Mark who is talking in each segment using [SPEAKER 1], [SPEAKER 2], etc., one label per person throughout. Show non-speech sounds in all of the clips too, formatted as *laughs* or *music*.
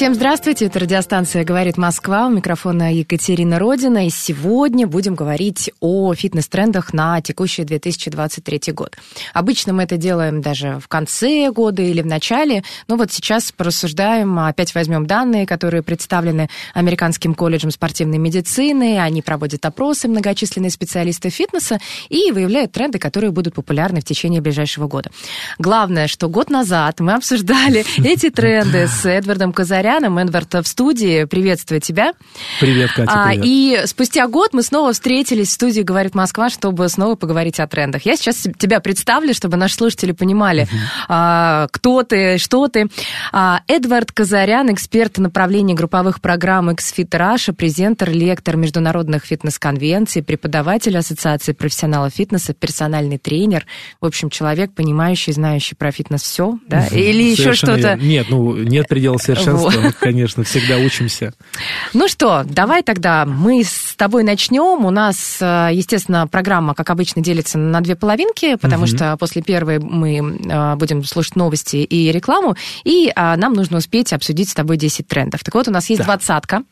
[SPEAKER 1] Всем здравствуйте, это радиостанция «Говорит Москва», у микрофона Екатерина Родина, и сегодня будем говорить о фитнес-трендах на текущий 2023 год. Обычно мы это делаем даже в конце года или в начале, но вот сейчас порассуждаем, опять возьмем данные, которые представлены Американским колледжем спортивной медицины, они проводят опросы, многочисленные специалисты фитнеса, и выявляют тренды, которые будут популярны в течение ближайшего года. Главное, что год назад мы обсуждали *laughs* эти тренды с Эдвардом Казаряном. Эдвард в студии. Приветствую тебя.
[SPEAKER 2] Привет, Катя,
[SPEAKER 1] А,
[SPEAKER 2] привет.
[SPEAKER 1] и спустя год мы снова встретились в студии «Говорит Москва», чтобы снова поговорить о трендах. Я сейчас тебя представлю, чтобы наши слушатели понимали, а, кто ты, что ты. А, Эдвард Казарян, эксперт направления групповых программ XFIT Russia, презентер, лектор международных фитнес-конвенций, преподаватель Ассоциации профессионалов фитнеса, персональный тренер. В общем, человек, понимающий, знающий про фитнес все, да? Или еще
[SPEAKER 2] Совершенно
[SPEAKER 1] что-то.
[SPEAKER 2] верно. Нет, ну нет предела совершенства,
[SPEAKER 1] Вот.
[SPEAKER 2] Мы, конечно, всегда учимся.
[SPEAKER 1] Ну что, давай тогда мы с тобой начнем. У нас, э, естественно, программа, как обычно, делится на две половинки, потому
[SPEAKER 2] Мгм.
[SPEAKER 1] что после первой мы э, будем слушать новости и рекламу, и а, нам нужно успеть обсудить с тобой 10 трендов. Так вот, у нас есть двадцатка.
[SPEAKER 2] Да.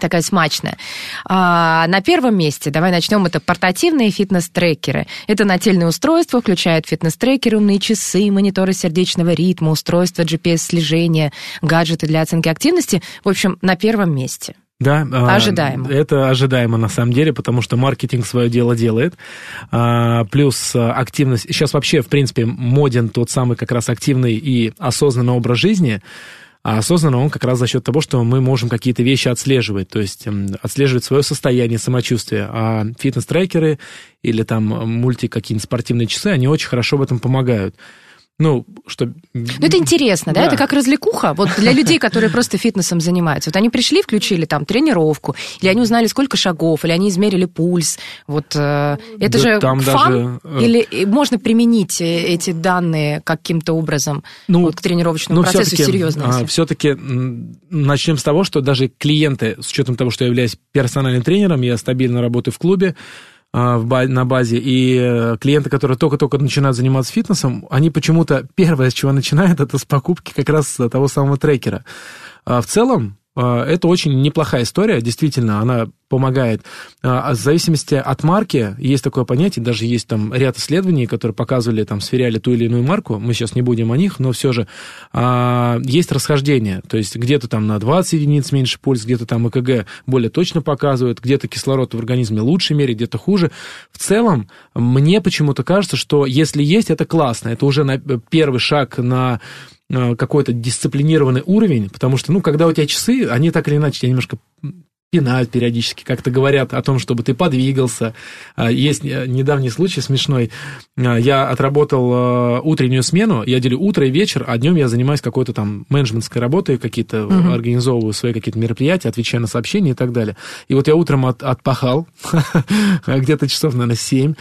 [SPEAKER 1] Такая смачная. А, на первом месте, давай начнем, это портативные фитнес-трекеры. Это нательные устройства, включают фитнес-трекеры, умные часы, мониторы сердечного ритма, устройства GPS-слежения, гаджеты для оценки активности. В общем, на первом месте.
[SPEAKER 2] Да, а,
[SPEAKER 1] Ожидаемо.
[SPEAKER 2] Это ожидаемо на самом деле, потому что маркетинг свое дело делает. А, Плюс а, активность. Сейчас вообще, в принципе, моден тот самый как раз активный и осознанный образ жизни. А осознанно он как раз за счет того, что мы можем какие-то вещи отслеживать, то есть м, отслеживать свое состояние, самочувствие. А фитнес-трекеры или там мульти какие-нибудь спортивные часы, они очень хорошо в этом помогают. Ну, что...
[SPEAKER 1] Ну, это интересно, да?
[SPEAKER 2] Да.
[SPEAKER 1] Это как развлекуха. Вот для людей, которые просто фитнесом занимаются. Вот они пришли, включили там тренировку, или они узнали, сколько шагов, или они измерили пульс. Вот э, это
[SPEAKER 2] Да
[SPEAKER 1] же
[SPEAKER 2] там
[SPEAKER 1] фан?
[SPEAKER 2] даже, э,
[SPEAKER 1] Или э, можно применить эти данные каким-то образом
[SPEAKER 2] Ну,
[SPEAKER 1] вот, к тренировочному процессу серьезно? если?
[SPEAKER 2] все-таки начнем с того, что даже клиенты, с учетом того, что я являюсь персональным тренером, я стабильно работаю в клубе, а, на базе, и э, клиенты, которые только-только начинают заниматься фитнесом, они почему-то первое, с чего начинают, *laughs* это с покупки как раз того самого трекера. А В целом, а, это очень неплохая история, действительно, она помогает. А, В зависимости от марки есть такое понятие, даже есть там ряд исследований, которые показывали, там, сверяли ту или иную марку, мы сейчас не будем о них, но все же а, есть расхождение, то есть где-то там на 20 единиц меньше пульс, где-то там ЭКГ более точно показывает, где-то кислород в организме лучше мере, где-то хуже. В целом, мне почему-то кажется, что если есть, это классно, это уже на- первый шаг на э, какой-то дисциплинированный уровень, потому что, ну, когда у тебя часы, они так или иначе тебя немножко пинают периодически, как-то говорят о том, чтобы ты подвигался. А, Есть э, недавний случай смешной. Я отработал э, утреннюю смену, я делю утро и вечер, а днем я занимаюсь какой-то там менеджментской работой, какие-то
[SPEAKER 1] Мгм.
[SPEAKER 2] организовываю свои какие-то мероприятия, отвечаю на сообщения и так далее. И вот я утром от- отпахал, *laughs* где-то часов, наверное, 7,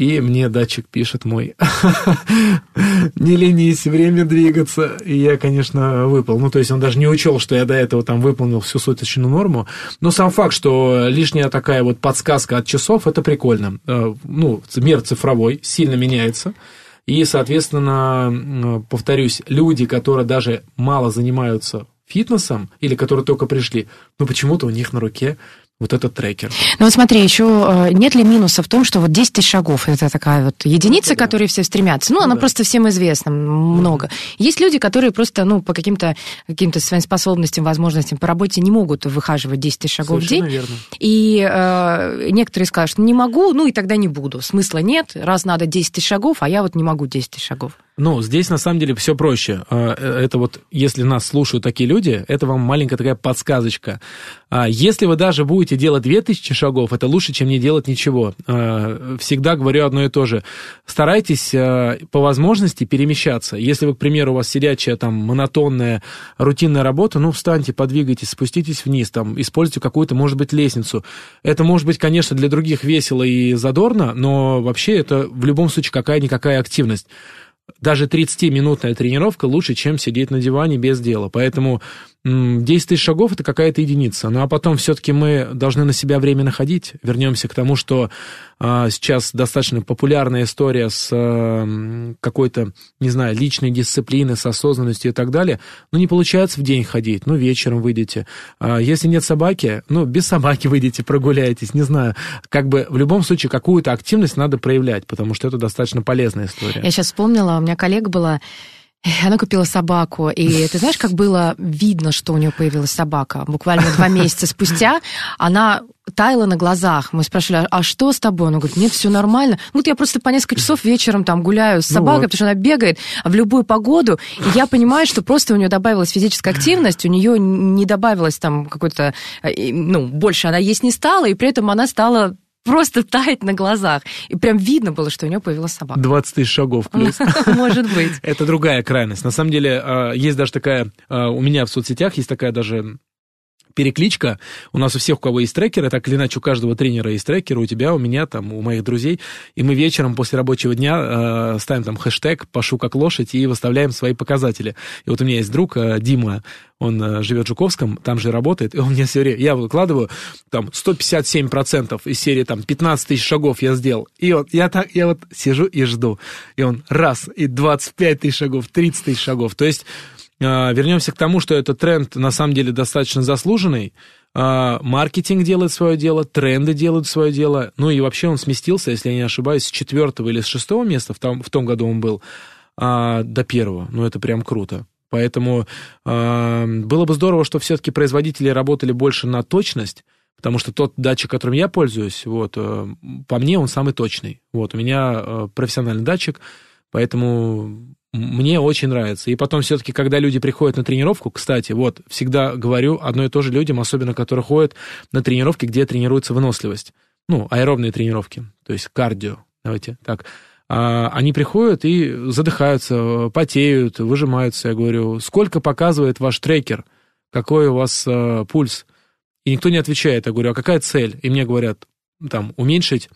[SPEAKER 2] и мне датчик пишет мой, *laughs* не ленись, время двигаться. И я, конечно, выпал. Ну, то есть он даже не учел, что я до этого там выполнил всю суточную норму. Но сам факт, что лишняя такая вот подсказка от часов, это прикольно. Э, Ну, мир цифровой сильно меняется. И, соответственно, повторюсь, люди, которые даже мало занимаются фитнесом или которые только пришли, ну, почему-то у них на руке вот этот трекер.
[SPEAKER 1] Ну вот смотри, еще э, нет ли минуса в том, что вот 10 тысяч шагов это такая вот единица, к которой все стремятся. Ну, она
[SPEAKER 2] да.
[SPEAKER 1] просто всем известна, м, много. Есть люди, которые просто, ну, по каким-то каким своим способностям, возможностям по работе не могут выхаживать 10 тысяч шагов в
[SPEAKER 2] Совершенно
[SPEAKER 1] день.
[SPEAKER 2] верно.
[SPEAKER 1] И э, некоторые скажут, не могу, ну и тогда не буду. Смысла нет, раз надо 10 тысяч шагов, а я вот не могу 10 тысяч шагов.
[SPEAKER 2] Ну, здесь на самом деле все проще. А, э, Это вот, если нас слушают такие люди, это вам маленькая такая подсказочка. А, Если вы даже будете делать 2000 шагов, это лучше, чем не делать ничего. А, Всегда говорю одно и то же. Старайтесь по возможности перемещаться. Если вы, к примеру, у вас сидячая там монотонная рутинная работа, ну, встаньте, подвигайтесь, спуститесь вниз, там, используйте какую-то, может быть, лестницу. Это может быть, конечно, для других весело и задорно, но вообще это в любом случае какая-никакая активность даже 30-минутная тренировка лучше, чем сидеть на диване без дела. Поэтому 10 тысяч шагов – это какая-то единица. Ну, а потом все-таки мы должны на себя время находить. Вернемся к тому, что а, сейчас достаточно популярная история с а, какой-то, не знаю, личной дисциплиной, с осознанностью и так далее. Ну, не получается в день ходить, ну, вечером выйдете. А, если нет собаки, ну, без собаки выйдете, прогуляйтесь, не знаю. Как бы в любом случае какую-то активность надо проявлять, потому что это достаточно полезная история.
[SPEAKER 1] Я сейчас вспомнила, у меня коллега была, Она купила собаку, и ты знаешь, как было видно, что у нее появилась собака? Буквально два месяца спустя она таяла на глазах. Мы спрашивали, а что с тобой? Она говорит, нет, все нормально. Ну, вот я просто по несколько часов вечером там гуляю с
[SPEAKER 2] Ну
[SPEAKER 1] собакой,
[SPEAKER 2] вот.
[SPEAKER 1] потому что она бегает в любую погоду. И я понимаю, что просто у нее добавилась физическая активность, у нее не добавилось там какой-то, э, ну, больше она есть не стала, и при этом она стала просто таять на глазах. И прям видно было, что у нее появилась собака.
[SPEAKER 2] 20 тысяч шагов плюс. *laughs*
[SPEAKER 1] Может быть.
[SPEAKER 2] Это другая крайность. На самом деле, а, есть даже такая, а, у меня в соцсетях есть такая даже перекличка. У нас у всех, у кого есть трекеры, так или иначе, у каждого тренера есть трекер, у тебя, у меня, там, у моих друзей. И мы вечером после рабочего дня э, ставим там хэштег «Пашу как лошадь» и выставляем свои показатели. И вот у меня есть друг э, Дима, он э, живет в Жуковском, там же работает, и он мне все время, я выкладываю там 157% из серии там 15 тысяч шагов я сделал. И вот я так, я вот сижу и жду. И он раз, и 25 тысяч шагов, 30 тысяч шагов. То есть вернемся к тому, что этот тренд на самом деле достаточно заслуженный. А, Маркетинг делает свое дело, тренды делают свое дело. Ну и вообще он сместился, если я не ошибаюсь, с четвертого или с шестого места, в том, в том году он был, а, до первого. Ну это прям круто. Поэтому а, было бы здорово, что все-таки производители работали больше на точность, потому что тот датчик, которым я пользуюсь, вот, э, по мне он самый точный. Вот, у меня э, профессиональный датчик, поэтому мне очень нравится. И потом все-таки, когда люди приходят на тренировку, кстати, вот, всегда говорю одно и то же людям, особенно которые ходят на тренировки, где тренируется выносливость. Ну, аэробные тренировки, то есть кардио, давайте так. А, Они приходят и задыхаются, потеют, выжимаются. Я говорю, сколько показывает ваш трекер? Какой у вас э, пульс? И никто не отвечает. Я говорю, а какая цель? И мне говорят, там, уменьшить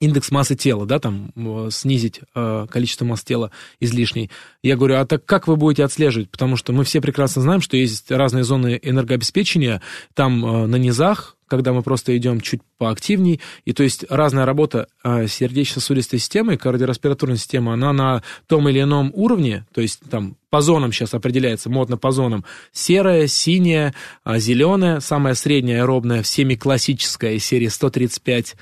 [SPEAKER 2] индекс массы тела, да, там, снизить э, количество масс тела излишней. Я говорю, а так как вы будете отслеживать? Потому что мы все прекрасно знаем, что есть разные зоны энергообеспечения, там э, на низах, когда мы просто идем чуть поактивней, и то есть разная работа э, сердечно-сосудистой системы, кардиореспираторной системы, она на том или ином уровне, то есть там по зонам сейчас определяется, модно по зонам, серая, синяя, а, зеленая, самая средняя аэробная, всеми классическая из серии 135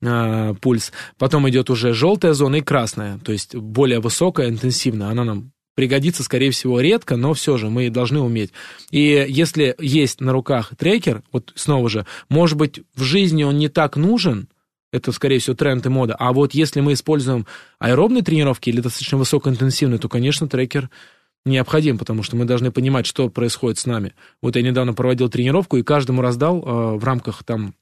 [SPEAKER 2] э, пульс, потом идет уже желтая зона и красная, то есть более высокая, интенсивная, она нам пригодится, скорее всего, редко, но все же мы должны уметь. И если есть на руках трекер, вот снова же, может быть, в жизни он не так нужен, это, скорее всего, тренд и мода. А вот если мы используем аэробные тренировки или достаточно высокоинтенсивные, то, конечно, трекер необходим, потому что мы должны понимать, что происходит с нами. Вот я недавно проводил тренировку и каждому раздал э, в рамках там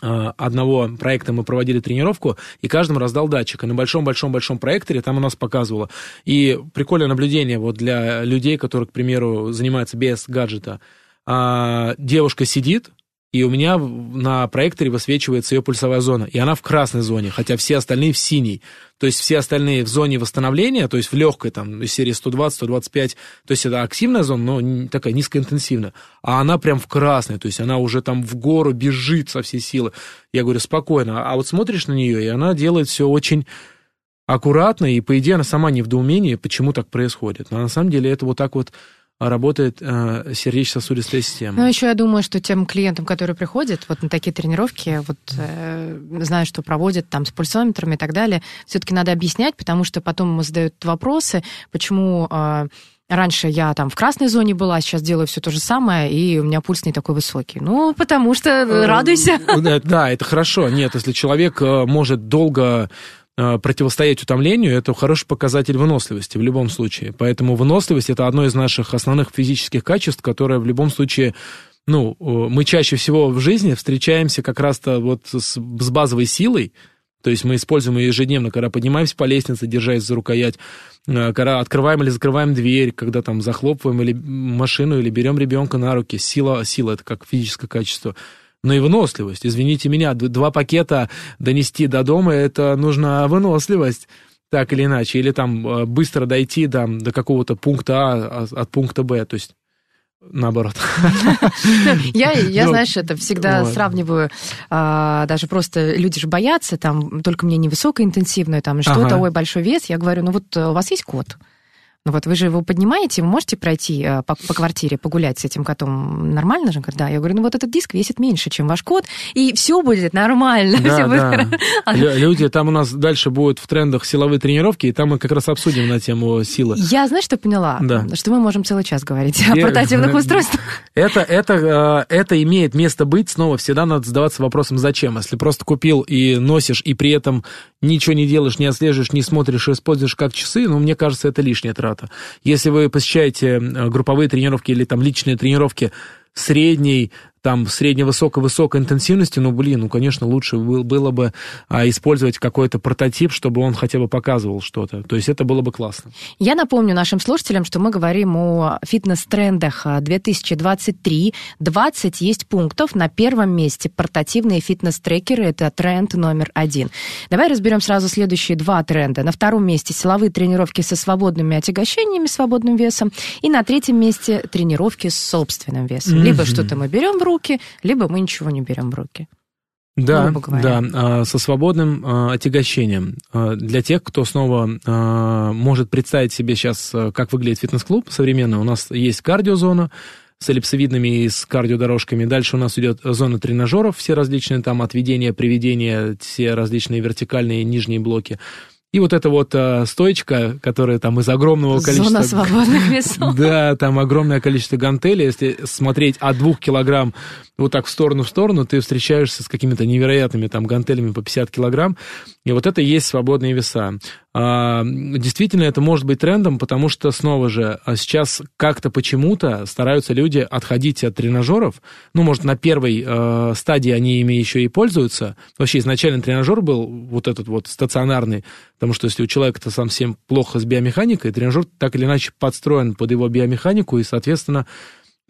[SPEAKER 2] одного проекта мы проводили тренировку, и каждому раздал датчик. И на большом-большом-большом проекторе там у нас показывало. И прикольное наблюдение вот для людей, которые, к примеру, занимаются без гаджета. А, девушка сидит, и у меня на проекторе высвечивается ее пульсовая зона, и она в красной зоне, хотя все остальные в синей. То есть все остальные в зоне восстановления, то есть в легкой, там, серии 120, 125, то есть это активная зона, но такая низкоинтенсивная. А она прям в красной, то есть она уже там в гору бежит со всей силы. Я говорю, спокойно. А вот смотришь на нее, и она делает все очень аккуратно, и, по идее, она сама не в недоумении, почему так происходит. Но на самом деле это вот так вот работает э, сердечно-сосудистая система.
[SPEAKER 1] Ну, еще я думаю, что тем клиентам, которые приходят вот на такие тренировки, вот э, знаю, что проводят там с пульсометрами и так далее, все-таки надо объяснять, потому что потом ему задают вопросы, почему э, раньше я там в красной зоне была, сейчас делаю все то же самое, и у меня пульс не такой высокий. Ну, потому что радуйся.
[SPEAKER 2] Э, Да, это хорошо. Нет, если человек э, может долго э, противостоять утомлению, это хороший показатель выносливости в любом случае. Поэтому выносливость это одно из наших основных физических качеств, которое в любом случае ну, э, мы чаще всего в жизни встречаемся как раз-то вот с, с базовой силой, то есть мы используем ее ежедневно, когда поднимаемся по лестнице, держась за рукоять, э, когда открываем или закрываем дверь, когда там захлопываем или машину, или берем ребенка на руки. Сила, сила это как физическое качество. Но и выносливость. Извините меня, два пакета донести до дома, это нужна выносливость так или иначе, или там э, быстро дойти там, до какого-то пункта А от пункта Б, то есть наоборот.
[SPEAKER 1] Я, я ну, знаешь, это всегда сравниваю, а, даже просто люди же боятся, там, только мне невысокая интенсивная, там, что-то, ой, большой вес, я говорю, ну вот у вас есть кот, ну вот вы же его поднимаете, вы можете пройти э, по, по квартире, погулять с этим котом нормально же? Да, я говорю, ну вот этот диск весит меньше, чем ваш кот, и все будет нормально.
[SPEAKER 2] Да, *laughs* да. Люди, там у нас дальше будут в трендах силовые тренировки, и там мы как раз обсудим на тему силы.
[SPEAKER 1] Я, знаешь, что поняла? Да. Что мы можем целый час говорить о портативных *laughs* устройствах.
[SPEAKER 2] Это, это, э, это имеет место быть, снова всегда надо задаваться вопросом, зачем. Если просто купил и носишь, и при этом ничего не делаешь, не отслеживаешь, не смотришь, используешь как часы, ну, мне кажется, это лишняя трата. Если вы посещаете групповые тренировки или там личные тренировки средней там средне-высокой-высокой интенсивности, ну, блин, ну, конечно, лучше было бы а, использовать какой-то прототип, чтобы он хотя бы показывал что-то. То есть это было бы классно.
[SPEAKER 1] Я напомню нашим слушателям, что мы говорим о фитнес-трендах 2023. 20 есть пунктов. На первом месте портативные фитнес-трекеры. Это тренд номер один. Давай разберем сразу следующие два тренда. На втором месте силовые тренировки со свободными отягощениями, свободным весом. И на третьем месте тренировки с собственным весом. Mm-hmm. Либо что-то мы берем в руки, либо мы ничего не берем в руки.
[SPEAKER 2] Да, да, а, со свободным а, отягощением. А, для тех, кто снова может представить себе сейчас, как выглядит фитнес-клуб современный, у нас есть кардиозона с эллипсовидными и с кардиодорожками. Дальше у нас идет зона тренажеров, все различные там отведения, приведения, все различные вертикальные и нижние блоки. И вот эта вот а, стоечка, которая там из огромного количества...
[SPEAKER 1] Зона свободных *laughs* весов.
[SPEAKER 2] Да, там огромное количество гантелей. Если смотреть от двух килограмм вот так в сторону в сторону, ты встречаешься с какими-то невероятными там гантелями по 50 килограмм. И вот это и есть свободные веса. А, действительно, это может быть трендом, потому что, снова же, а сейчас как-то почему-то стараются люди отходить от тренажеров. Ну, может, на первой э, стадии они ими еще и пользуются. Вообще, изначально тренажер был вот этот вот стационарный, потому что если у человека-то совсем плохо с биомеханикой, тренажер так или иначе подстроен под его биомеханику, и, соответственно,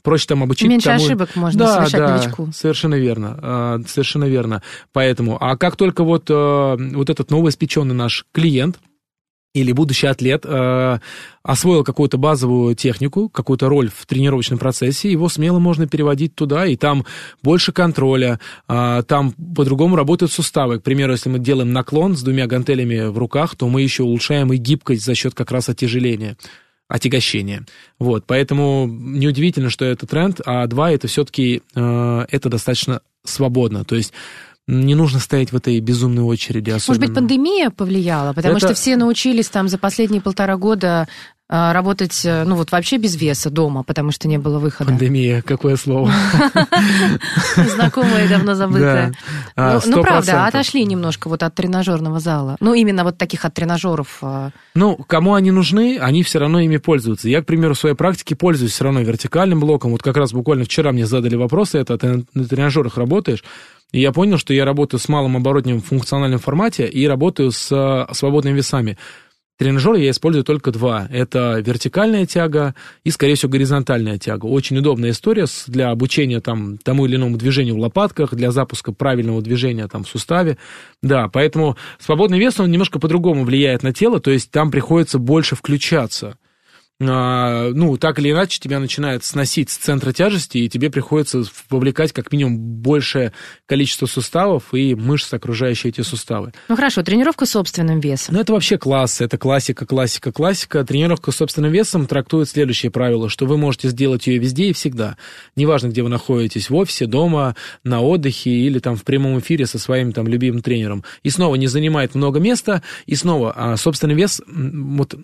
[SPEAKER 2] проще там обучить
[SPEAKER 1] Меньше
[SPEAKER 2] тому...
[SPEAKER 1] ошибок можно
[SPEAKER 2] да,
[SPEAKER 1] совершать
[SPEAKER 2] да,
[SPEAKER 1] новичку.
[SPEAKER 2] совершенно верно, совершенно верно. Поэтому, а как только вот, вот этот новоиспеченный наш клиент, или будущий атлет э, освоил какую-то базовую технику, какую-то роль в тренировочном процессе, его смело можно переводить туда, и там больше контроля, э, там по-другому работают суставы. К примеру, если мы делаем наклон с двумя гантелями в руках, то мы еще улучшаем и гибкость за счет как раз оттяжеления отягощения. Вот, поэтому неудивительно, что это тренд, а два это все-таки э, это достаточно свободно. То есть не нужно стоять в этой безумной очереди. Особенно.
[SPEAKER 1] Может быть, пандемия повлияла, потому Это... что все научились там за последние полтора года а, работать, э, ну вот вообще без веса дома, потому что не было выхода.
[SPEAKER 2] Пандемия, какое слово. *laughs*
[SPEAKER 1] Знакомое давно забытое. А, ну, ну, правда, отошли немножко вот от тренажерного зала. Ну, именно вот таких от тренажеров. А.
[SPEAKER 2] Ну, кому они нужны, они все равно ими пользуются. Я, к примеру, в своей практике пользуюсь все равно вертикальным блоком. Вот как раз буквально вчера мне задали вопросы, это ты на тренажерах работаешь? И я понял, что я работаю с малым оборотнем в функциональном формате и работаю с э, свободными весами. Тренажер я использую только два. Это вертикальная тяга и, скорее всего, горизонтальная тяга. Очень удобная история для обучения там, тому или иному движению в лопатках, для запуска правильного движения там, в суставе. Да, поэтому свободный вес, он немножко по-другому влияет на тело, то есть там приходится больше включаться. А, ну, так или иначе, тебя начинает сносить с центра тяжести, и тебе приходится вовлекать как минимум большее количество суставов и мышц, окружающие эти суставы.
[SPEAKER 1] Ну хорошо, тренировка с собственным весом.
[SPEAKER 2] Ну, это вообще класс, это классика, классика, классика. Тренировка с собственным весом трактует следующее правило, что вы можете сделать ее везде и всегда. Неважно, где вы находитесь, в офисе, дома, на отдыхе или там в прямом эфире со своим там любимым тренером. И снова не занимает много места, и снова а собственный вес, вот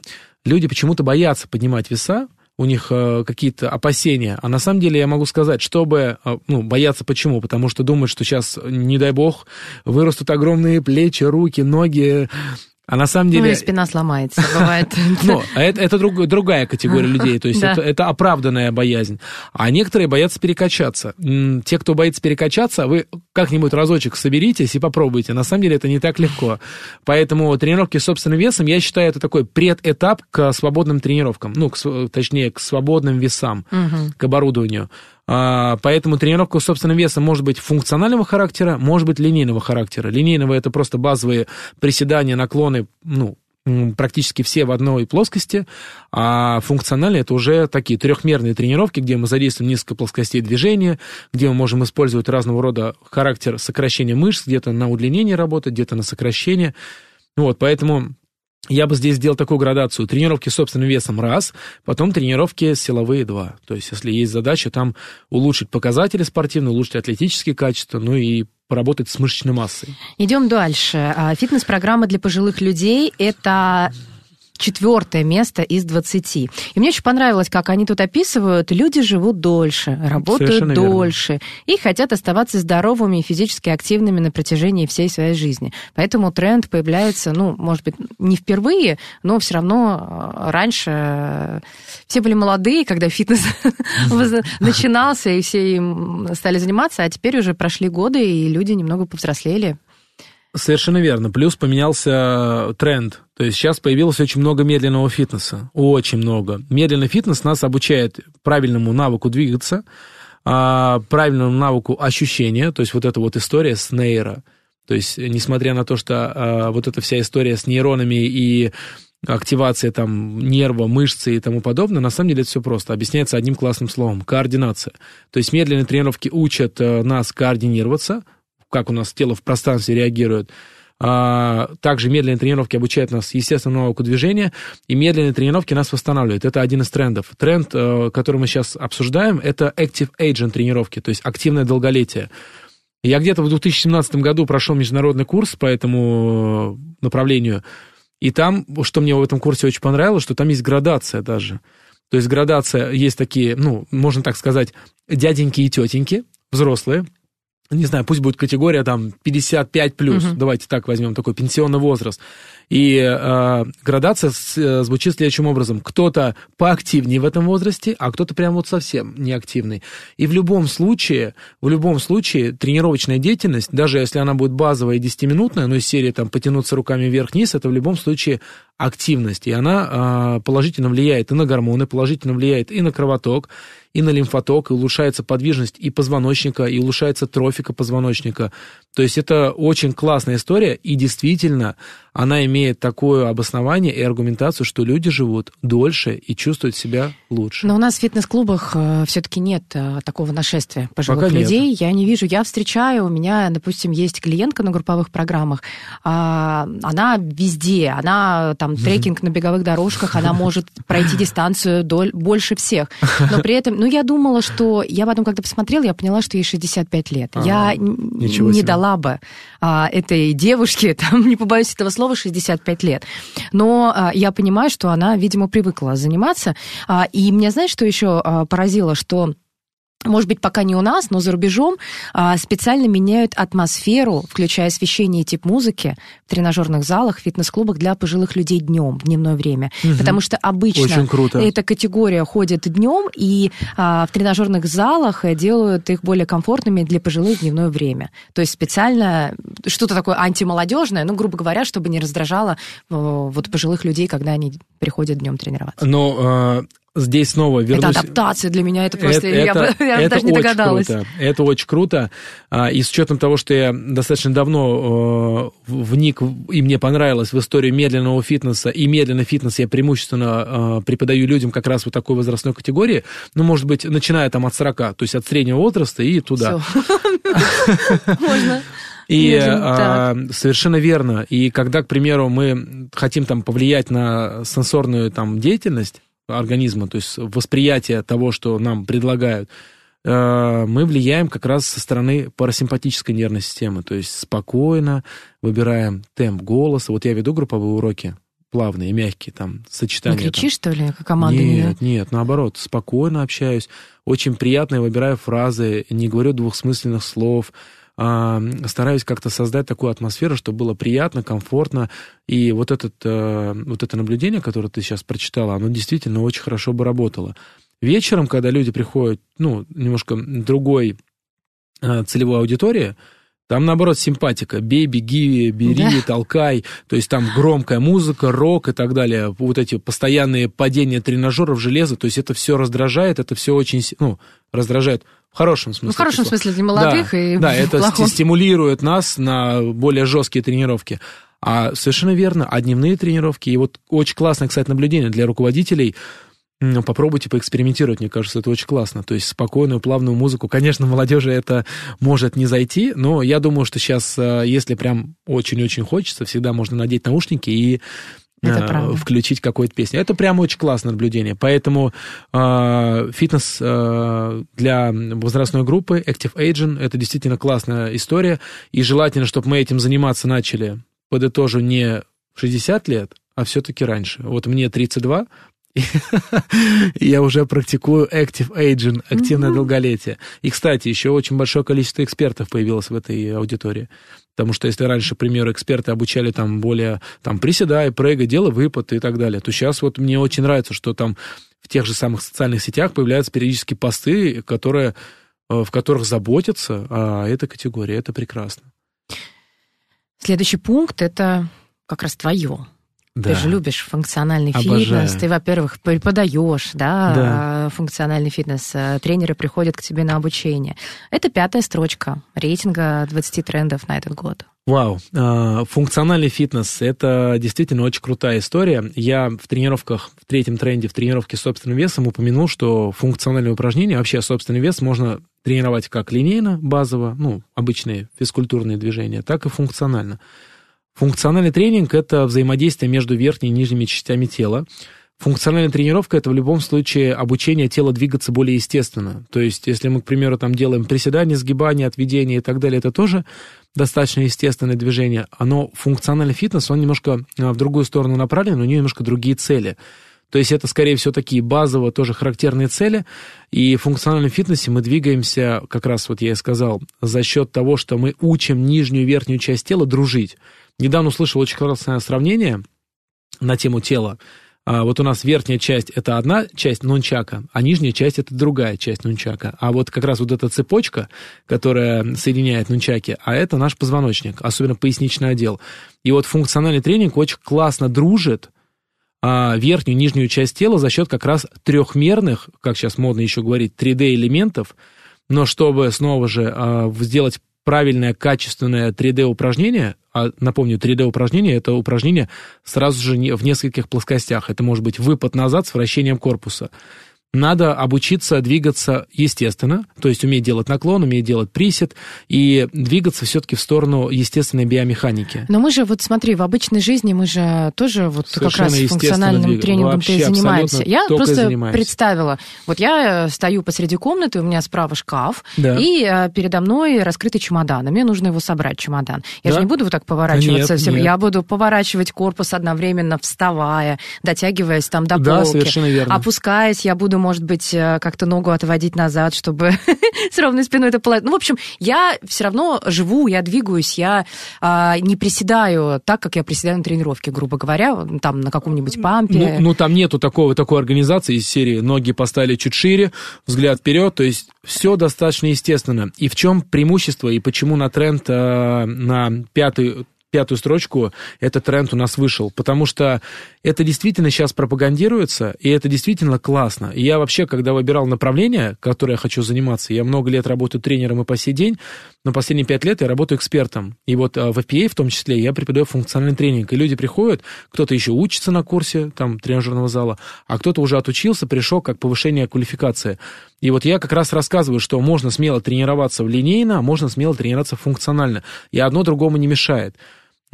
[SPEAKER 2] люди почему-то боятся поднимать веса, у них э, какие-то опасения. А на самом деле я могу сказать, чтобы, э, ну, бояться почему? Потому что думают, что сейчас, не дай бог, вырастут огромные плечи, руки, ноги, А на самом
[SPEAKER 1] Ну,
[SPEAKER 2] деле...
[SPEAKER 1] и спина сломается, бывает. *laughs*
[SPEAKER 2] Ну, это, это друг- другая категория людей, то есть
[SPEAKER 1] Да.
[SPEAKER 2] это, это оправданная боязнь. А некоторые боятся перекачаться. Те, кто боится перекачаться, вы как-нибудь разочек соберитесь и попробуйте. На самом деле это не так легко. Поэтому тренировки с собственным весом, я считаю, это такой предэтап к свободным тренировкам. Ну, к точнее, к свободным весам, к оборудованию. А, Поэтому тренировка собственным весом может быть функционального характера, может быть линейного характера. Линейного это просто базовые приседания, наклоны, ну, практически все в одной плоскости, а функциональные это уже такие трехмерные тренировки, где мы задействуем несколько плоскостей движения, где мы можем использовать разного рода характер сокращения мышц, где-то на удлинение работать, где-то на сокращение. Вот, поэтому я бы здесь сделал такую градацию. Тренировки с собственным весом раз, потом тренировки силовые два. То есть, если есть задача там улучшить показатели спортивные, улучшить атлетические качества, ну и поработать с мышечной массой.
[SPEAKER 1] Идем дальше. А, Фитнес-программа для пожилых людей – это четвертое место из 20. И мне очень понравилось, как они тут описывают, люди живут дольше, работают
[SPEAKER 2] Совершенно верно.
[SPEAKER 1] дольше и хотят оставаться здоровыми и физически активными на протяжении всей своей жизни. Поэтому тренд появляется, ну, может быть, не впервые, но все равно э, раньше э, все были молодые, когда фитнес *laughs* начинался, и все им стали заниматься, а теперь уже прошли годы, и люди немного повзрослели.
[SPEAKER 2] Совершенно верно. Плюс поменялся тренд. То есть сейчас появилось очень много медленного фитнеса. Очень много. Медленный фитнес нас обучает правильному навыку двигаться, а, правильному навыку ощущения. То есть вот эта вот история с нейро. То есть несмотря на то, что а, вот эта вся история с нейронами и активация там нерва, мышцы и тому подобное, на самом деле это все просто. Объясняется одним классным словом – координация. То есть медленные тренировки учат э, нас координироваться, как у нас тело в пространстве реагирует. А, Также медленные тренировки обучают нас естественному навыку движения, и медленные тренировки нас восстанавливают. Это один из трендов. Тренд, э, который мы сейчас обсуждаем, это active agent тренировки, то есть активное долголетие. Я где-то в 2017 году прошел международный курс по этому э, направлению, и там, что мне в этом курсе очень понравилось, что там есть градация даже. То есть градация, есть такие, ну, можно так сказать, дяденьки и тетеньки, взрослые, не знаю, пусть будет категория там 55 плюс,
[SPEAKER 1] Мгм.
[SPEAKER 2] давайте так возьмем такой пенсионный возраст. И э, градация с- э, звучит следующим образом: кто-то поактивнее в этом возрасте, а кто-то прям вот совсем неактивный. И в любом случае, в любом случае тренировочная деятельность, даже если она будет базовая и 10-минутная, но из серии там потянуться руками вверх-вниз, это в любом случае активность, и она э, положительно влияет и на гормоны, положительно влияет и на кровоток, и на лимфоток, и улучшается подвижность и позвоночника, и улучшается трофика позвоночника. То есть это очень классная история, и действительно она имеет такое обоснование и аргументацию, что люди живут дольше и чувствуют себя лучше.
[SPEAKER 1] Но у нас в фитнес-клубах все-таки нет э, такого нашествия пожилых
[SPEAKER 2] Пока нет.
[SPEAKER 1] людей. Я не вижу. Я встречаю, у меня, допустим, есть клиентка на групповых программах. а, она везде. Она там трекинг на беговых дорожках, она может пройти дистанцию больше всех. Но при этом, ну, я думала, что... Я потом, когда посмотрела, я поняла, что ей 65 лет. я
[SPEAKER 2] ничего
[SPEAKER 1] не дала бы а, этой девушке, *laughs* там, не побоюсь этого слова, 65 лет. Но а, я понимаю, что она, видимо, привыкла заниматься. А, и меня, знаешь, что еще а, поразило, что может быть, пока не у нас, но за рубежом а, специально меняют атмосферу, включая освещение и тип музыки в тренажерных залах, фитнес-клубах для пожилых людей днем, в дневное время. Потому что обычно эта категория ходит днем, и а, в тренажерных залах э, делают их более комфортными для пожилых в дневное время. То есть специально что-то такое антимолодежное, ну, грубо говоря, чтобы не раздражало э, вот пожилых людей, когда они приходят днем тренироваться.
[SPEAKER 2] Но э, здесь снова вернусь...
[SPEAKER 1] Это адаптация для меня, это просто...
[SPEAKER 2] Это-
[SPEAKER 1] я
[SPEAKER 2] это-
[SPEAKER 1] я
[SPEAKER 2] это
[SPEAKER 1] даже не догадалась.
[SPEAKER 2] Круто. Это очень круто. А, И с учетом того, что я достаточно давно э, вник, и мне понравилось в историю медленного фитнеса, и медленный фитнес я преимущественно э, преподаю людям как раз вот такой возрастной категории, ну, может быть, начиная там от 40, то есть от среднего возраста и туда. *laughs*
[SPEAKER 1] Можно.
[SPEAKER 2] И а, совершенно верно. И когда, к примеру, мы хотим там повлиять на сенсорную там деятельность организма, то есть восприятие того, что нам предлагают, э, мы влияем как раз со стороны парасимпатической нервной системы, то есть спокойно выбираем темп голоса. Вот я веду групповые уроки плавные, мягкие, там,
[SPEAKER 1] Не
[SPEAKER 2] сочетания. там.
[SPEAKER 1] кричишь, что ли, как команда?
[SPEAKER 2] Нет, нет, наоборот, спокойно общаюсь, очень приятно выбираю фразы, не говорю двухсмысленных слов, а, стараюсь как-то создать такую атмосферу, чтобы было приятно, комфортно. И вот, этот, а, вот это наблюдение, которое ты сейчас прочитала, оно действительно очень хорошо бы работало. Вечером, когда люди приходят, ну, немножко другой а, целевой аудитории, там, наоборот, симпатика. Бей, беги, бери, да. толкай. То есть там громкая музыка, рок и так далее. Вот эти постоянные падения тренажеров, железа. То есть это все раздражает, это все очень, ну, раздражает в хорошем смысле.
[SPEAKER 1] Ну, в хорошем смысле для молодых
[SPEAKER 2] да,
[SPEAKER 1] и
[SPEAKER 2] Да, это
[SPEAKER 1] плохом.
[SPEAKER 2] стимулирует нас на более жесткие тренировки. А совершенно верно, а дневные тренировки, и вот очень классное, кстати, наблюдение для руководителей – попробуйте поэкспериментировать, мне кажется, это очень классно. То есть спокойную, плавную музыку. Конечно, молодежи это может не зайти, но я думаю, что сейчас, э, если прям очень-очень хочется, всегда можно надеть наушники и
[SPEAKER 1] это
[SPEAKER 2] включить какую-то песню. Это прям очень классное наблюдение. Поэтому э, фитнес э, для возрастной группы Active Aging это действительно классная история. И желательно, чтобы мы этим заниматься начали, подытожу, не в 60 лет, а все-таки раньше. Вот мне 32, *laughs* я уже практикую active aging, активное долголетие. И, кстати, еще очень большое количество экспертов появилось в этой аудитории. Потому что если раньше, к примеру, эксперты обучали там более, там, приседай, прыгай, делай выпад и так далее, то сейчас вот мне очень нравится, что там в тех же самых социальных сетях появляются периодически посты, которые, э, в которых заботятся о этой категории. Это прекрасно.
[SPEAKER 1] Следующий пункт – это как раз твое.
[SPEAKER 2] Да.
[SPEAKER 1] Ты же любишь функциональный
[SPEAKER 2] Обожаю.
[SPEAKER 1] фитнес. Ты, во-первых, преподаешь, да,
[SPEAKER 2] Да.
[SPEAKER 1] функциональный фитнес. Э, Тренеры приходят к тебе на обучение. Это пятая строчка рейтинга 20 трендов на этот год.
[SPEAKER 2] Вау, А, функциональный фитнес – это действительно очень крутая история. Я в тренировках, в третьем тренде, в тренировке с собственным весом упомянул, что функциональные упражнения, вообще собственный вес можно тренировать как линейно, базово, ну, обычные физкультурные движения, так и функционально. Функциональный тренинг – это взаимодействие между верхней и нижними частями тела. Функциональная тренировка – это в любом случае обучение тела двигаться более естественно. То есть, если мы, к примеру, там делаем приседания, сгибания, отведения и так далее, это тоже достаточно естественное движение. Оно, функциональный фитнес, он немножко а, в другую сторону направлен, у него немножко другие цели. То есть это, скорее всего, такие базово тоже характерные цели. И в функциональном фитнесе мы двигаемся, как раз вот я и сказал, за счет того, что мы учим нижнюю и верхнюю часть тела дружить. Недавно услышал очень классное сравнение на тему тела. А, вот у нас верхняя часть – это одна часть нунчака, а нижняя часть – это другая часть нунчака. А вот как раз вот эта цепочка, которая соединяет нунчаки, а это наш позвоночник, особенно поясничный отдел. И вот функциональный тренинг очень классно дружит а, верхнюю и нижнюю часть тела за счет как раз трехмерных, как сейчас модно еще говорить, 3D-элементов, но чтобы снова же а, сделать правильное, качественное 3D-упражнение, а напомню, 3D-упражнение – это упражнение сразу же в нескольких плоскостях. Это может быть выпад назад с вращением корпуса. Надо обучиться двигаться естественно, то есть уметь делать наклон, уметь делать присед и двигаться все-таки в сторону естественной биомеханики.
[SPEAKER 1] Но мы же, вот смотри, в обычной жизни мы же тоже вот как
[SPEAKER 2] Совершенно
[SPEAKER 1] раз
[SPEAKER 2] естественно
[SPEAKER 1] функциональным
[SPEAKER 2] двигаем.
[SPEAKER 1] тренингом ты занимаешься. Я просто
[SPEAKER 2] занимаюсь.
[SPEAKER 1] представила, вот я э, стою посреди комнаты, у меня справа шкаф,
[SPEAKER 2] Да.
[SPEAKER 1] и э, передо мной раскрытый чемодан, и мне нужно его собрать, чемодан. Я
[SPEAKER 2] Да?
[SPEAKER 1] же не буду вот так поворачиваться
[SPEAKER 2] Нет,
[SPEAKER 1] всем,
[SPEAKER 2] нет.
[SPEAKER 1] я буду поворачивать корпус одновременно, вставая, дотягиваясь там до
[SPEAKER 2] Да,
[SPEAKER 1] полки.
[SPEAKER 2] совершенно верно.
[SPEAKER 1] Опускаясь, я буду, может быть, э, как-то ногу отводить назад, чтобы *laughs* с ровной спиной это положить. Ну, в общем, я все равно живу, я двигаюсь, я а, не приседаю так, как я приседаю на тренировке, грубо говоря, там на каком-нибудь пампе.
[SPEAKER 2] Ну, ну, там нету такого, такой организации из серии ноги поставили чуть шире, взгляд вперед, то есть все достаточно естественно. И в чем преимущество, и почему на тренд э, на пятую пятую строчку этот тренд у нас вышел, потому что это действительно сейчас пропагандируется, и это действительно классно. И я вообще, когда выбирал направление, которое я хочу заниматься, я много лет работаю тренером и по сей день, но последние пять лет я работаю экспертом. И вот э, в FPA в том числе я преподаю функциональный тренинг. И люди приходят, кто-то еще учится на курсе там тренажерного зала, а кто-то уже отучился, пришел как повышение квалификации. И вот я как раз рассказываю, что можно смело тренироваться линейно, а можно смело тренироваться функционально. И одно другому не мешает.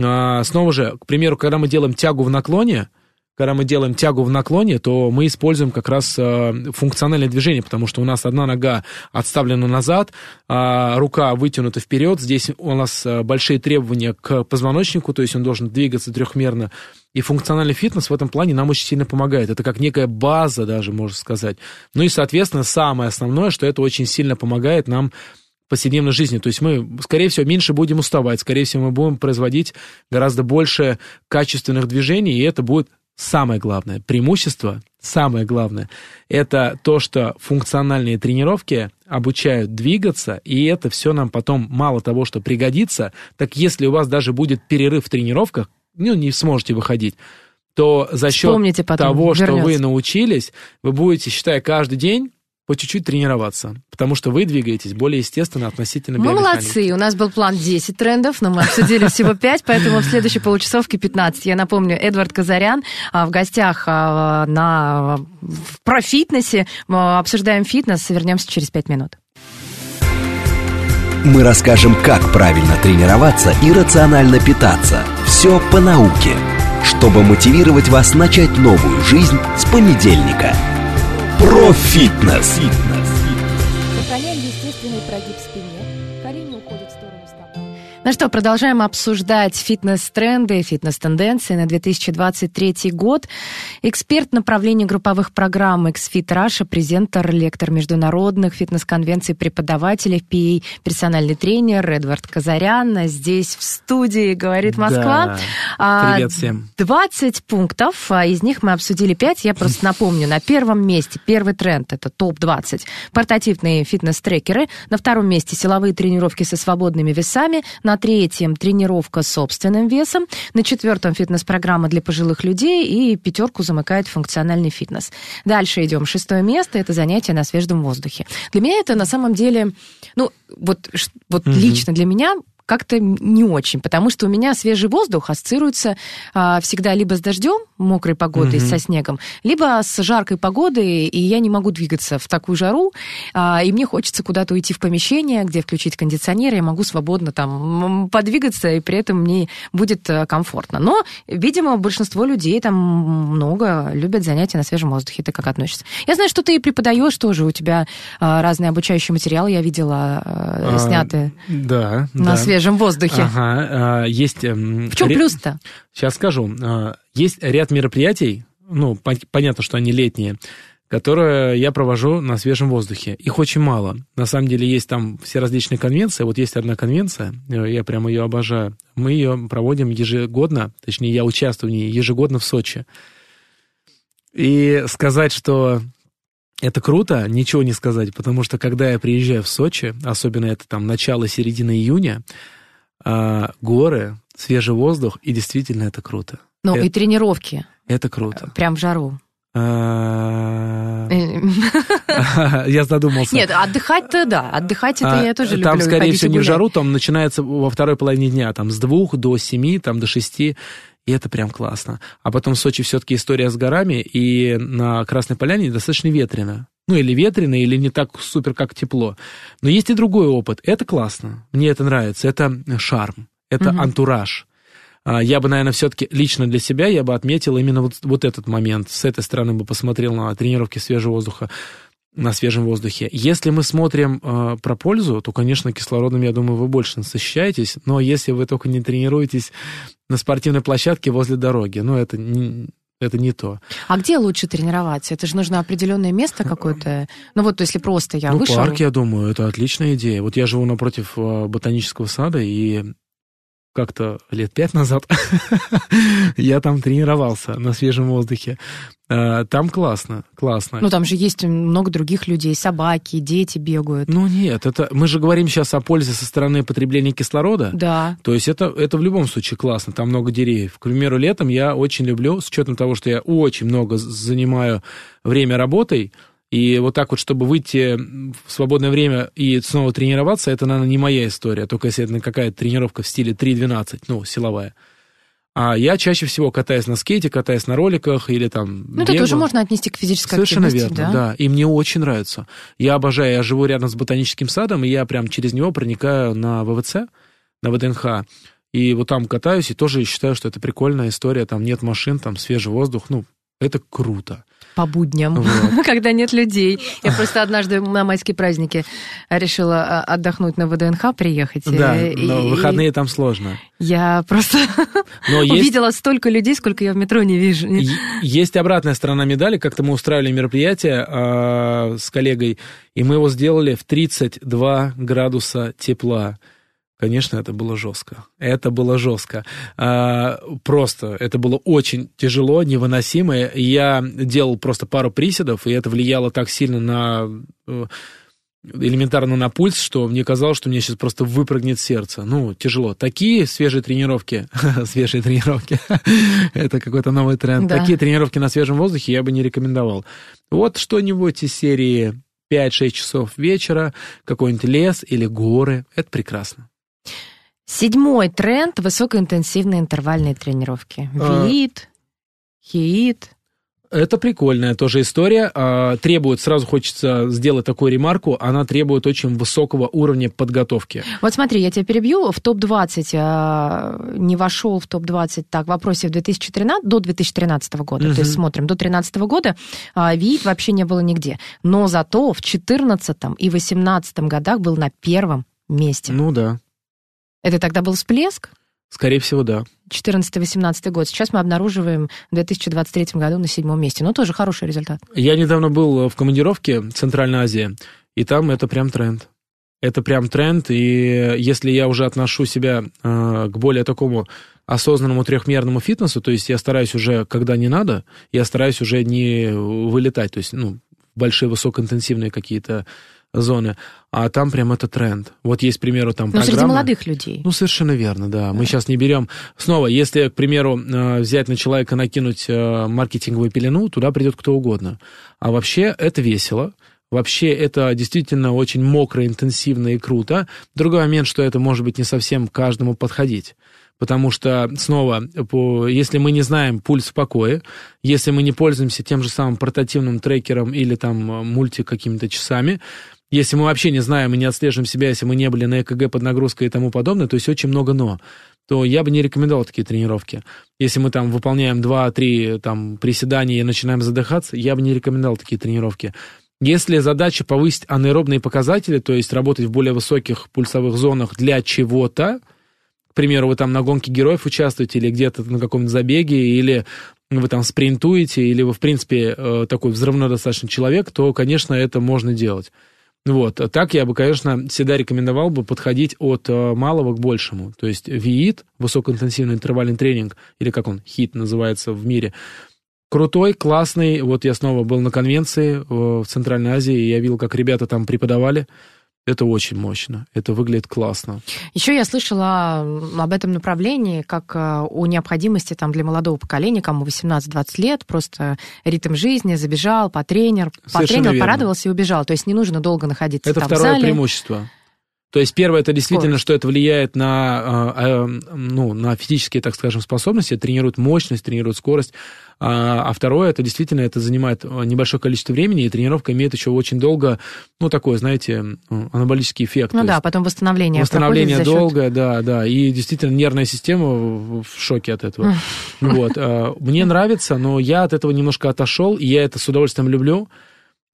[SPEAKER 2] А, снова же, к примеру, когда мы делаем тягу в наклоне, когда мы делаем тягу в наклоне, то мы используем как раз э, функциональное движение, потому что у нас одна нога отставлена назад, а рука вытянута вперед. Здесь у нас э, большие требования к позвоночнику, то есть он должен двигаться трехмерно. И функциональный фитнес в этом плане нам очень сильно помогает. Это как некая база даже, можно сказать. Ну и, соответственно, самое основное, что это очень сильно помогает нам повседневной жизни. То есть мы, скорее всего, меньше будем уставать, скорее всего, мы будем производить гораздо больше качественных движений, и это будет самое главное. Преимущество, самое главное, это то, что функциональные тренировки обучают двигаться, и это все нам потом мало того, что пригодится, так если у вас даже будет перерыв в тренировках, ну, не сможете выходить, то за счет того, что
[SPEAKER 1] вернется.
[SPEAKER 2] вы научились, вы будете, считая каждый день, по чуть-чуть тренироваться, потому что вы двигаетесь более естественно относительно
[SPEAKER 1] Мы молодцы. У нас был план 10 трендов, но мы обсудили всего 5, поэтому в следующей получасовке 15. Я напомню, Эдвард Казарян а, в гостях а, на в про фитнесе. Мы обсуждаем фитнес. Вернемся через 5 минут.
[SPEAKER 3] Мы расскажем, как правильно тренироваться и рационально питаться. Все по науке, чтобы мотивировать вас начать новую жизнь с понедельника. Про фитнес.
[SPEAKER 4] Сохраняем естественный прогиб спине. Колени уходят в сторону стоп.
[SPEAKER 1] Ну что, продолжаем обсуждать фитнес-тренды, фитнес-тенденции на 2023 год. Эксперт направления групповых программ XFIT Russia, презентер, лектор международных фитнес-конвенций преподавателей PA, персональный тренер Эдвард Казарян. Здесь в студии «Говорит Москва».
[SPEAKER 2] Да.
[SPEAKER 1] А,
[SPEAKER 2] Привет всем.
[SPEAKER 1] 20 пунктов, а из них мы обсудили 5. Я просто *laughs* напомню, на первом месте первый тренд – это топ-20 портативные фитнес-трекеры. На втором месте силовые тренировки со свободными весами. На третьем – тренировка с собственным весом. На четвертом – фитнес-программа для пожилых людей. И пятерку замыкает функциональный фитнес. Дальше идем. Шестое место – это занятия на свежем воздухе. Для меня это на самом деле, ну, вот, вот
[SPEAKER 2] Мгм.
[SPEAKER 1] лично для меня как-то не очень, потому что у меня свежий воздух ассоциируется а, всегда либо с дождем, мокрой погодой,
[SPEAKER 2] Мгм.
[SPEAKER 1] со снегом, либо с жаркой погодой, и я не могу двигаться в такую жару, а, и мне хочется куда-то уйти в помещение, где включить кондиционер, я могу свободно там подвигаться, и при этом мне будет э, комфортно. Но, видимо, большинство людей там много любят занятия на свежем воздухе. Ты как относишься? Я знаю, что ты преподаешь тоже, у тебя а, разные обучающие материалы, я видела, э,
[SPEAKER 2] А,
[SPEAKER 1] сняты
[SPEAKER 2] Да,
[SPEAKER 1] на
[SPEAKER 2] да.
[SPEAKER 1] свежем воздухе.
[SPEAKER 2] Ага, а, есть... эм,
[SPEAKER 1] В чем
[SPEAKER 2] ре-
[SPEAKER 1] плюс-то?
[SPEAKER 2] Сейчас скажу. А, Есть ряд мероприятий, ну, пон- понятно, что они летние, которые я провожу на свежем воздухе. Их очень мало. На самом деле есть там все различные конвенции. Вот есть одна конвенция, э, я прямо ее обожаю. Мы ее проводим ежегодно, точнее, я участвую в ней ежегодно в Сочи. И сказать, что это круто, ничего не сказать, потому что когда я приезжаю в Сочи, особенно это там начало-середина июня, а, горы, свежий воздух, и действительно это круто.
[SPEAKER 1] Ну,
[SPEAKER 2] Это-
[SPEAKER 1] и тренировки,
[SPEAKER 2] Это круто.
[SPEAKER 1] прям в жару.
[SPEAKER 2] А,
[SPEAKER 1] Э, *laughs*
[SPEAKER 2] Я задумался.
[SPEAKER 1] Нет, отдыхать-то да, отдыхать это
[SPEAKER 2] А,
[SPEAKER 1] я тоже люблю.
[SPEAKER 2] Там, скорее всего, не в жару, там начинается во второй половине дня, там с двух до семи, там до шести, и это прям классно. А потом в Сочи все-таки история с горами, и на Красной Поляне достаточно ветрено. Ну, или ветрено, или не так супер, как тепло. Но есть и другой опыт. Это классно. Мне это нравится. Это шарм. Это
[SPEAKER 1] Мгм.
[SPEAKER 2] антураж. А, Я бы, наверное, все-таки лично для себя я бы отметил именно вот, вот этот момент. С этой стороны бы посмотрел на тренировки свежего воздуха на свежем воздухе. Если мы смотрим э, про пользу, то, конечно, кислородом, я думаю, вы больше насыщаетесь, но если вы только не тренируетесь на спортивной площадке возле дороги, ну, это не, это не то.
[SPEAKER 1] А где лучше тренироваться? Это же нужно определенное место какое-то. Ну вот, если просто я
[SPEAKER 2] ну,
[SPEAKER 1] вышел.
[SPEAKER 2] парк, я думаю, это отличная идея. Вот я живу напротив э, ботанического сада, и как-то лет пять назад *laughs* я там тренировался на свежем воздухе. Э, Там классно, классно.
[SPEAKER 1] Ну там же есть много других людей, собаки, дети бегают.
[SPEAKER 2] Ну нет, это мы же говорим сейчас о пользе со стороны потребления кислорода.
[SPEAKER 1] Да.
[SPEAKER 2] То есть это, это в любом случае классно, там много деревьев. К примеру, летом я очень люблю, с учетом того, что я очень много занимаю время работой, и вот так вот, чтобы выйти в свободное время и снова тренироваться, это, наверное, не моя история, только если это какая-то тренировка в стиле 3.12, ну, силовая. А я чаще всего катаюсь на скейте, катаюсь на роликах или там
[SPEAKER 1] Ну это
[SPEAKER 2] бегаю.
[SPEAKER 1] тоже можно отнести к физической
[SPEAKER 2] Совершенно
[SPEAKER 1] активности,
[SPEAKER 2] верно, да? И мне очень нравится. Я обожаю, я живу рядом с ботаническим садом, и я прям через него проникаю на ВВЦ, на ВДНХ, и вот там катаюсь, и тоже считаю, что это прикольная история, там нет машин, там свежий воздух, ну, Это круто.
[SPEAKER 1] По будням,
[SPEAKER 2] Вот. *laughs*
[SPEAKER 1] когда нет людей. Я просто однажды на майские праздники решила а, отдохнуть на ВДНХ, приехать.
[SPEAKER 2] Да,
[SPEAKER 1] э,
[SPEAKER 2] но
[SPEAKER 1] и-
[SPEAKER 2] в выходные там сложно.
[SPEAKER 1] Я просто *laughs*
[SPEAKER 2] Но есть,
[SPEAKER 1] увидела столько людей, сколько я в метро не вижу.
[SPEAKER 2] есть обратная сторона медали. Как-то мы устраивали мероприятие а, с коллегой, и мы его сделали в 32 градуса тепла. Конечно, это было жестко. Это было жестко. А, просто это было очень тяжело, невыносимо. Я делал просто пару приседов, и это влияло так сильно на э, элементарно на пульс, что мне казалось, что мне сейчас просто выпрыгнет сердце. Ну, тяжело. Такие свежие тренировки, *laughs* свежие тренировки, *laughs* это какой-то новый тренд.
[SPEAKER 1] Да.
[SPEAKER 2] Такие тренировки на свежем воздухе я бы не рекомендовал. Вот что-нибудь из серии 5-6 часов вечера, какой-нибудь лес или горы, это прекрасно.
[SPEAKER 1] Седьмой тренд – высокоинтенсивные интервальные тренировки.
[SPEAKER 2] А.
[SPEAKER 1] ВИИТ, ХИИТ.
[SPEAKER 2] Это прикольная тоже история. А, Требует, сразу хочется сделать такую ремарку, она требует очень высокого уровня подготовки.
[SPEAKER 1] Вот смотри, я тебя перебью. В топ-20 а, не вошел в топ-20 так в вопросе в 2013, до 2013 года.
[SPEAKER 2] Мгм.
[SPEAKER 1] То есть смотрим, до 2013 года ВИИТ вообще не было нигде. Но зато в 2014 и 2018 годах был на первом месте.
[SPEAKER 2] Ну да,
[SPEAKER 1] Это тогда был всплеск?
[SPEAKER 2] скорее всего, да.
[SPEAKER 1] 14-18 год. Сейчас мы обнаруживаем в 2023 году на седьмом месте. Ну, тоже хороший результат.
[SPEAKER 2] Я недавно был в командировке в Центральной Азии, и там это прям тренд. Это прям тренд, и если я уже отношу себя э, к более такому осознанному трехмерному фитнесу, то есть я стараюсь уже, когда не надо, я стараюсь уже не вылетать, то есть, ну, большие высокоинтенсивные какие-то зоны, а там прям это тренд. Вот есть, к примеру, там
[SPEAKER 1] Но среди
[SPEAKER 2] программы-
[SPEAKER 1] молодых людей.
[SPEAKER 2] ну, совершенно верно, да. Мы сейчас не берем... Снова, если, к примеру, э, взять на человека, накинуть э, маркетинговую пелену, туда придет кто угодно. А вообще это весело. Вообще это действительно очень мокро, интенсивно и круто. Другой момент, что это может быть не совсем каждому подходить. Потому что, снова, если мы не знаем пульс в покое, если мы не пользуемся тем же самым портативным трекером или там э, мульти какими-то часами, если мы вообще не знаем и не отслеживаем себя, если мы не были на ЭКГ под нагрузкой и тому подобное, то есть очень много «но», то я бы не рекомендовал такие тренировки. Если мы там выполняем 2-3 там, приседания и начинаем задыхаться, я бы не рекомендовал такие тренировки. Если задача повысить анаэробные показатели, то есть работать в более высоких пульсовых зонах для чего-то, к примеру, вы там на гонке героев участвуете или где-то на каком-то забеге, или вы там спринтуете, или вы, в принципе, э, такой взрывной достаточно человек, то, конечно, это можно делать. Вот. А так я бы, конечно, всегда рекомендовал бы подходить от э, малого к большему. То есть ВИИТ, высокоинтенсивный интервальный тренинг, или как он, ХИТ называется в мире, крутой, классный. Вот я снова был на конвенции э, в Центральной Азии, и я видел, как ребята там преподавали. Это очень мощно, это выглядит классно.
[SPEAKER 1] Еще я слышала об этом направлении, как э, о необходимости там, для молодого поколения, кому 18-20 лет, просто ритм жизни, забежал, потренер,
[SPEAKER 2] Совершенно
[SPEAKER 1] потренер,
[SPEAKER 2] верно.
[SPEAKER 1] порадовался и убежал. То есть не нужно долго находиться
[SPEAKER 2] Это
[SPEAKER 1] там
[SPEAKER 2] второе
[SPEAKER 1] в зале.
[SPEAKER 2] преимущество. То есть первое, это действительно,
[SPEAKER 1] Скорость.
[SPEAKER 2] что это влияет на, э, э, ну, на физические, так скажем, способности, тренирует мощность, тренирует скорость. А, а второе, это действительно, это занимает э, небольшое количество времени, и тренировка имеет еще очень долго, ну, такой, знаете, э, анаболический эффект.
[SPEAKER 1] Ну да,
[SPEAKER 2] есть
[SPEAKER 1] потом восстановление,
[SPEAKER 2] Восстановление
[SPEAKER 1] счет-
[SPEAKER 2] долгое, да, да. И действительно нервная система в в шоке от этого. *laughs* Вот. э, Мне нравится, но я от этого немножко отошел, и я это с удовольствием люблю.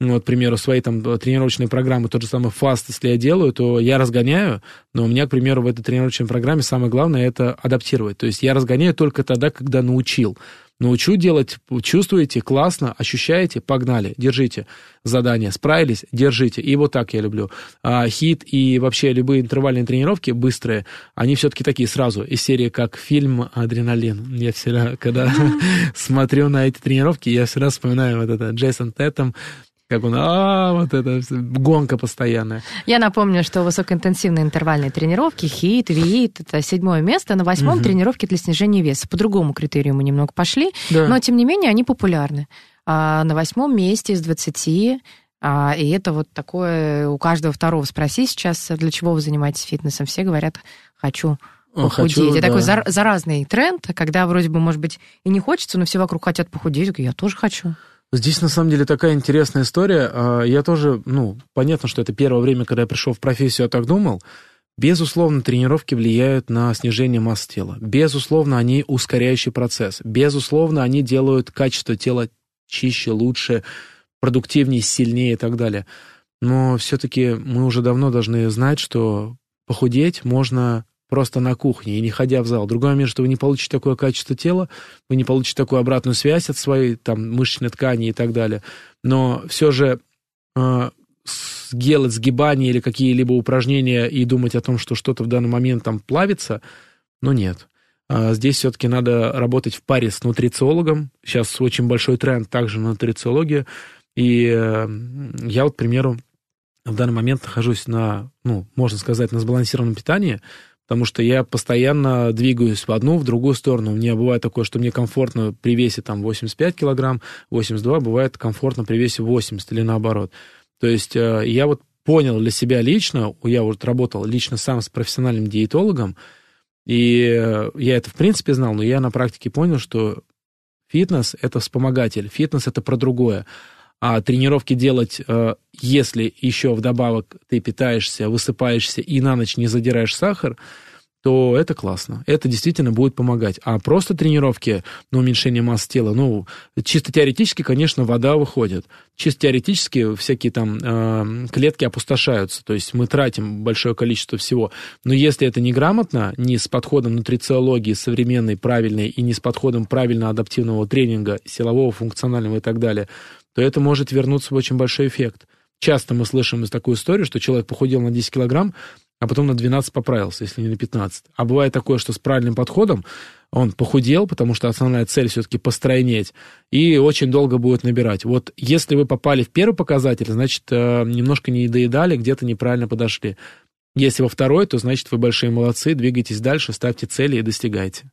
[SPEAKER 2] Ну, Вот, к примеру, свои там тренировочные программы, тот же самый фаст, если я делаю, то я разгоняю, но у меня, к примеру, в этой тренировочной программе самое главное это адаптировать. То есть я разгоняю только тогда, когда научил. Научу делать, чувствуете, классно, ощущаете, погнали, держите задание, справились, держите. И вот так я люблю. А, хит и вообще любые интервальные тренировки быстрые, они все-таки такие сразу, из серии как фильм «Адреналин». Я всегда, когда *laughs* смотрю на эти тренировки, я всегда вспоминаю вот это Джейсон Тетом, как он, а, вот это гонка постоянная.
[SPEAKER 1] Я напомню, что высокоинтенсивные интервальные тренировки, хит, виит, это седьмое место. На восьмом
[SPEAKER 2] Мгм.
[SPEAKER 1] тренировки для снижения веса. По другому критерию мы немного пошли,
[SPEAKER 2] Да.
[SPEAKER 1] но тем не менее они популярны. А на восьмом месте из 20 а, и это вот такое у каждого второго спроси сейчас, для чего вы занимаетесь фитнесом. Все говорят, хочу похудеть.
[SPEAKER 2] хочу,
[SPEAKER 1] это
[SPEAKER 2] да.
[SPEAKER 1] такой зар- заразный тренд, когда вроде бы, может быть, и не хочется, но все вокруг хотят похудеть. Я тоже хочу.
[SPEAKER 2] Здесь, на самом деле, такая интересная история. А, Я тоже, ну, понятно, что это первое время, когда я пришел в профессию, я так думал. Безусловно, тренировки влияют на снижение массы тела. Безусловно, они ускоряющий процесс. Безусловно, они делают качество тела чище, лучше, продуктивнее, сильнее и так далее. Но все-таки мы уже давно должны знать, что похудеть можно просто на кухне и не ходя в зал. Другой момент, что вы не получите такое качество тела, вы не получите такую обратную связь от своей там, мышечной ткани и так далее. Но все же э, делать сгибания или какие-либо упражнения и думать о том, что что-то в данный момент там плавится, ну нет. А здесь все-таки надо работать в паре с нутрициологом. Сейчас очень большой тренд также на нутрициологию. И э, я вот, к примеру, в данный момент нахожусь на, ну, можно сказать, на сбалансированном питании, потому что я постоянно двигаюсь в одну, в другую сторону. Мне бывает такое, что мне комфортно при весе там 85 килограмм, 82, бывает комфортно при весе 80 или наоборот. То есть э, я вот понял для себя лично, я вот работал лично сам с профессиональным диетологом, и я это в принципе знал, но я на практике понял, что фитнес – это вспомогатель, фитнес – это про другое. А тренировки делать, э, если еще вдобавок ты питаешься, высыпаешься и на ночь не задираешь сахар – то это классно. Это действительно будет помогать. А просто тренировки на уменьшение массы тела, ну, чисто теоретически, конечно, вода выходит. Чисто теоретически всякие там э, клетки опустошаются. То есть мы тратим большое количество всего. Но если это неграмотно, не с подходом нутрициологии современной, правильной, и не с подходом правильно адаптивного тренинга, силового, функционального и так далее, то это может вернуться в очень большой эффект. Часто мы слышим из такую историю, что человек похудел на 10 килограмм, а потом на 12 поправился, если не на 15. А бывает такое, что с правильным подходом он похудел, потому что основная цель все-таки постройнеть, и очень долго будет набирать. Вот если вы попали в первый показатель, значит, э, немножко не доедали, где-то неправильно подошли. Если во второй, то значит, вы большие молодцы, двигайтесь дальше, ставьте цели и достигайте.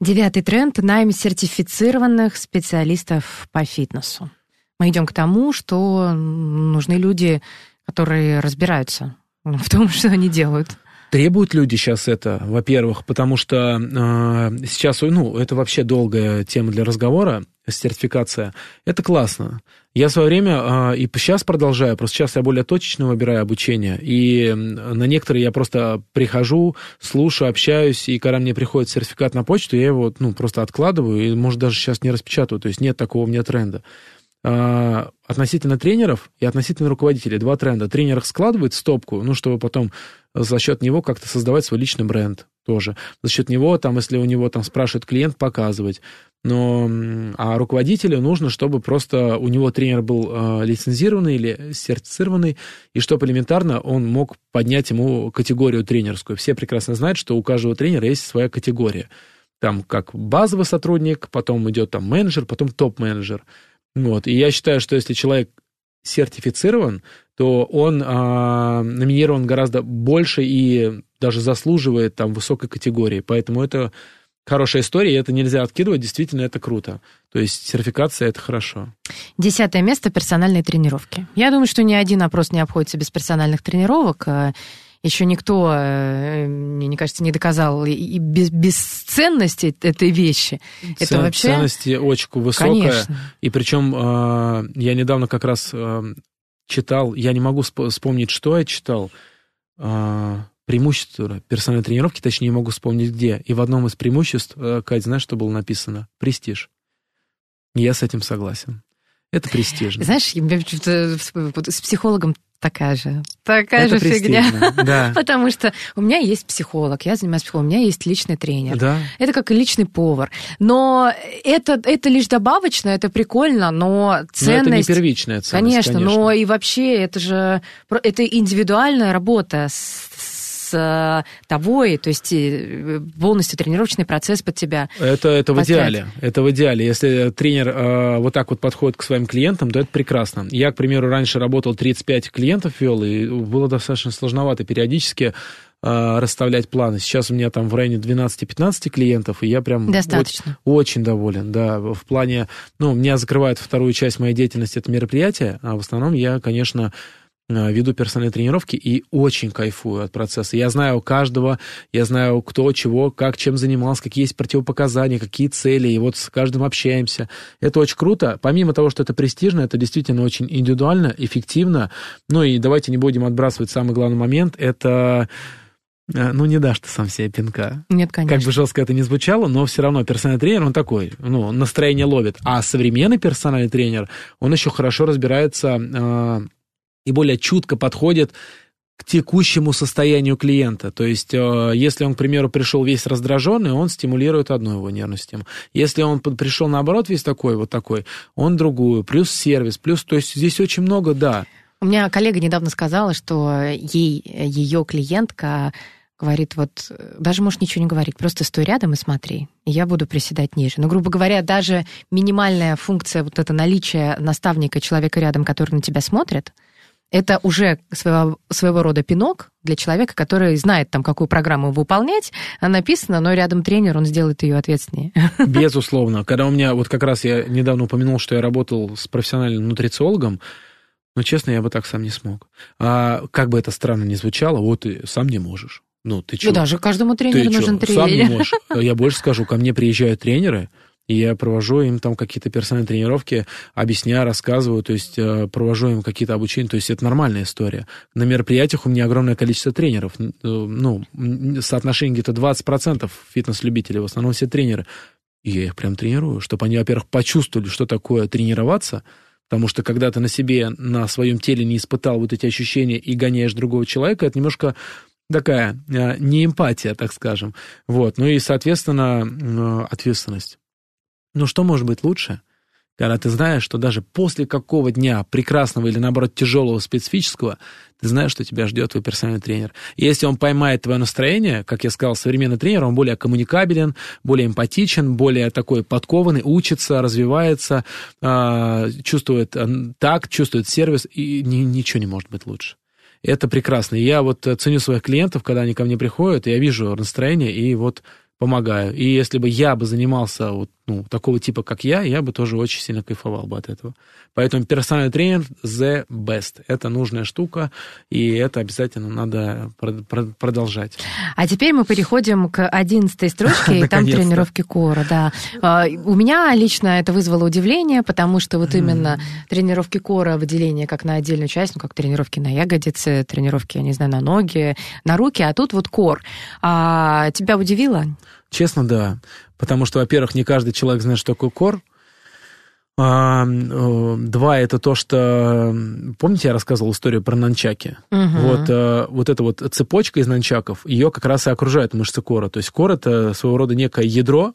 [SPEAKER 1] Девятый тренд – найм сертифицированных специалистов по фитнесу. Мы идем к тому, что нужны люди, которые разбираются в том, *laughs* что они делают.
[SPEAKER 2] Требуют люди сейчас это, во-первых, потому что э, сейчас, ну, это вообще долгая тема для разговора, сертификация. Это классно. Я в свое время э, и сейчас продолжаю, просто сейчас я более точечно выбираю обучение, и на некоторые я просто прихожу, слушаю, общаюсь, и когда мне приходит сертификат на почту, я его, ну, просто откладываю, и, может, даже сейчас не распечатываю, то есть нет такого у меня тренда. А, относительно тренеров и относительно руководителей. Два тренда. Тренер складывает стопку, ну, чтобы потом за счет него как-то создавать свой личный бренд тоже. За счет него, там, если у него там спрашивает клиент, показывать. Но, а руководителю нужно, чтобы просто у него тренер был э, лицензированный или сертифицированный, и чтобы элементарно он мог поднять ему категорию тренерскую. Все прекрасно знают, что у каждого тренера есть своя категория. Там как базовый сотрудник, потом идет там менеджер, потом топ-менеджер. Вот. И я считаю, что если человек сертифицирован, то он а, номинирован гораздо больше и даже заслуживает там высокой категории. Поэтому это хорошая история, и это нельзя откидывать, действительно это круто. То есть сертификация это хорошо.
[SPEAKER 1] Десятое место – персональные тренировки. Я думаю, что ни один опрос не обходится без персональных тренировок еще никто, э, мне кажется, не доказал и без, бесценности этой вещи.
[SPEAKER 2] Цен, это вообще... Ценности очень высокая. Конечно. И причем э, я недавно как раз э, читал, я не могу вспомнить, что я читал, преимущество персональной тренировки, точнее, не могу вспомнить где. И в одном из преимуществ, Кать, знаешь, что было написано? Престиж. Я с этим согласен. Это престижно.
[SPEAKER 1] Знаешь, с психологом такая же, такая это же фигня. *laughs*
[SPEAKER 2] Да.
[SPEAKER 1] Потому что у меня есть психолог, я занимаюсь психологом, у меня есть личный тренер.
[SPEAKER 2] Да.
[SPEAKER 1] Это как и личный повар. Но это, это лишь добавочно, это прикольно, но ценность... Но
[SPEAKER 2] это не первичная ценность,
[SPEAKER 1] конечно. Конечно, но и вообще это же... Это индивидуальная работа с Э, тобой, то есть э, полностью тренировочный процесс под тебя.
[SPEAKER 2] Это, это в идеале. Это в идеале. Если тренер э, вот так вот подходит к своим клиентам, то это прекрасно. Я, к примеру, раньше работал 35 клиентов вел, и было достаточно сложновато периодически э, расставлять планы. Сейчас у меня там в районе 12-15 клиентов, и я прям
[SPEAKER 1] Достаточно.
[SPEAKER 2] Очень, очень доволен, да, в плане, ну, меня закрывает вторую часть моей деятельности, это мероприятие, а в основном я, конечно, Э, веду персональные тренировки и очень кайфую от процесса. Я знаю каждого, я знаю, кто, чего, как, чем занимался, какие есть противопоказания, какие цели, и вот с каждым общаемся. Это очень круто. Помимо того, что это престижно, это действительно очень индивидуально, эффективно. Ну и давайте не будем отбрасывать самый главный момент. Это э, ну, не дашь ты сам себе пинка.
[SPEAKER 1] Нет, конечно.
[SPEAKER 2] Как бы жестко это ни звучало, но все равно персональный тренер, он такой, ну, настроение ловит. А современный персональный тренер, он еще хорошо разбирается э, и более чутко подходит к текущему состоянию клиента. То есть, э, если он, к примеру, пришел весь раздраженный, он стимулирует одну его нервную систему. Если он пришел, наоборот, весь такой, вот такой, он другую. Плюс сервис, плюс... То есть, здесь очень много, да.
[SPEAKER 1] У меня коллега недавно сказала, что ей ее клиентка говорит, вот даже можешь ничего не говорить, просто стой рядом и смотри, и я буду приседать ниже. Но, грубо говоря, даже минимальная функция, вот это наличие наставника, человека рядом, который на тебя смотрит, это уже своего, своего рода пинок для человека, который знает, там, какую программу выполнять. Она написана, но рядом тренер, он сделает ее ответственнее. *laughs*
[SPEAKER 2] Безусловно. Когда у меня, вот как раз я недавно упомянул, что я работал с профессиональным нутрициологом, но, честно, я бы так сам не смог. А как бы это странно ни звучало, вот ты сам не можешь. Ну, ты что?
[SPEAKER 1] Ну, даже каждому тренеру
[SPEAKER 2] ты
[SPEAKER 1] нужен
[SPEAKER 2] чё,
[SPEAKER 1] тренер.
[SPEAKER 2] Сам не можешь. *laughs* Я больше скажу, ко мне приезжают тренеры, и я провожу им там какие-то персональные тренировки, объясняю, рассказываю, то есть э, провожу им какие-то обучения, то есть это нормальная история. На мероприятиях у меня огромное количество тренеров, э, ну, соотношение где-то 20% фитнес-любителей, в основном все тренеры. И я их прям тренирую, чтобы они, во-первых, почувствовали, что такое тренироваться, потому что когда ты на себе, на своем теле не испытал вот эти ощущения и гоняешь другого человека, это немножко такая э, не эмпатия, так скажем. Вот. Ну и, соответственно, ответственность. Ну что может быть лучше, когда ты знаешь, что даже после какого дня прекрасного или, наоборот, тяжелого специфического, ты знаешь, что тебя ждет твой персональный тренер. И если он поймает твое настроение, как я сказал, современный тренер, он более коммуникабелен, более эмпатичен, более такой подкованный, учится, развивается, а, чувствует так, чувствует сервис, и ничего не может быть лучше. Это прекрасно. Я вот ценю своих клиентов, когда они ко мне приходят, я вижу настроение, и вот помогаю. И если бы я бы занимался вот, ну, такого типа, как я, я бы тоже очень сильно кайфовал бы от этого. Поэтому персональный тренер the best. Это нужная штука, и это обязательно надо продолжать.
[SPEAKER 1] А теперь мы переходим к одиннадцатой строчке, и там тренировки кора, да. А, у меня лично это вызвало удивление, потому что вот именно тренировки кора, выделение как на отдельную часть, ну, как тренировки на ягодицы, тренировки, я не знаю, на ноги, на руки, а тут вот кор. А тебя удивило?
[SPEAKER 2] Честно, да. Потому что, во-первых, не каждый человек знает, что такое кор. А, два это то, что помните, я рассказывал историю про нанчаки. Угу. Вот, а, вот эта вот цепочка из нанчаков, ее как раз и окружает мышцы кора. То есть кор это своего рода некое ядро,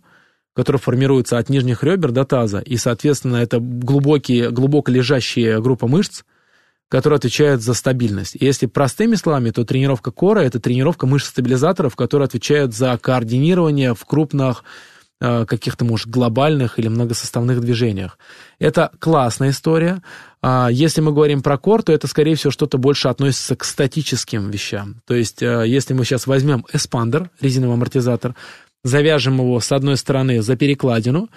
[SPEAKER 2] которое формируется от нижних ребер до таза, и, соответственно, это глубокие, глубоко лежащая группа мышц, которая отвечает за стабильность. Если простыми словами, то тренировка кора – это тренировка мышц-стабилизаторов, которые отвечают за координирование в крупных Э, каких-то, может, глобальных или многосоставных движениях. Это классная история. А, если мы говорим про core, то это, скорее всего, что-то больше относится к статическим вещам. То есть, э, если мы сейчас возьмем эспандер, резиновый амортизатор, завяжем его с одной стороны за перекладину,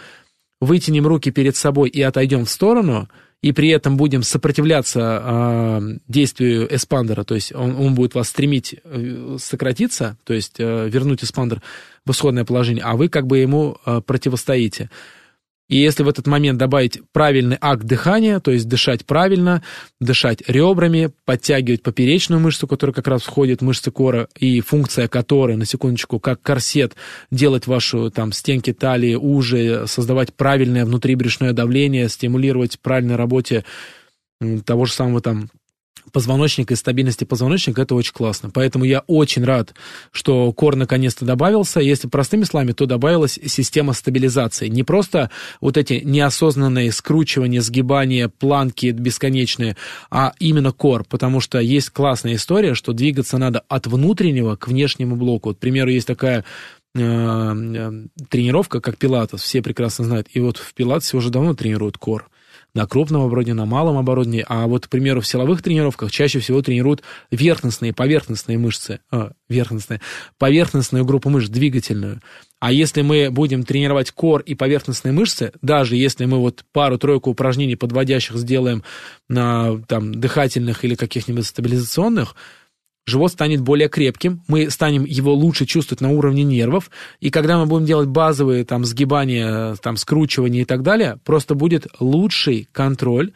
[SPEAKER 2] вытянем руки перед собой и отойдем в сторону – и при этом будем сопротивляться э, действию эспандера, то есть он, он будет вас стремить э, сократиться, то есть э, вернуть эспандер в исходное положение, а вы как бы ему э, противостоите. И если в этот момент добавить правильный акт дыхания, то есть дышать правильно, дышать ребрами, подтягивать поперечную мышцу, которая как раз входит в мышцы кора, и функция которой, на секундочку, как корсет, делать вашу там стенки талии уже, создавать правильное внутрибрюшное давление, стимулировать правильной работе того же самого там позвоночника и стабильности позвоночника, это очень классно. Поэтому я очень рад, что кор наконец-то добавился. Если простыми словами, то добавилась система стабилизации. Не просто вот эти неосознанные скручивания, сгибания, планки бесконечные, а именно кор. Потому что есть классная история, что двигаться надо от внутреннего к внешнему блоку. Вот, к примеру, есть такая э, э, тренировка, как пилатес, все прекрасно знают. И вот в пилатесе уже давно тренируют кор на крупном оборудовании, на малом оборудовании, а вот, к примеру, в силовых тренировках чаще всего тренируют верхностные, поверхностные мышцы, э, верхностные, поверхностную группу мышц, двигательную. А если мы будем тренировать кор и поверхностные мышцы, даже если мы вот пару-тройку упражнений подводящих сделаем на там, дыхательных или каких-нибудь стабилизационных, живот станет более крепким, мы станем его лучше чувствовать на уровне нервов, и когда мы будем делать базовые там сгибания, там скручивания и так далее, просто будет лучший контроль,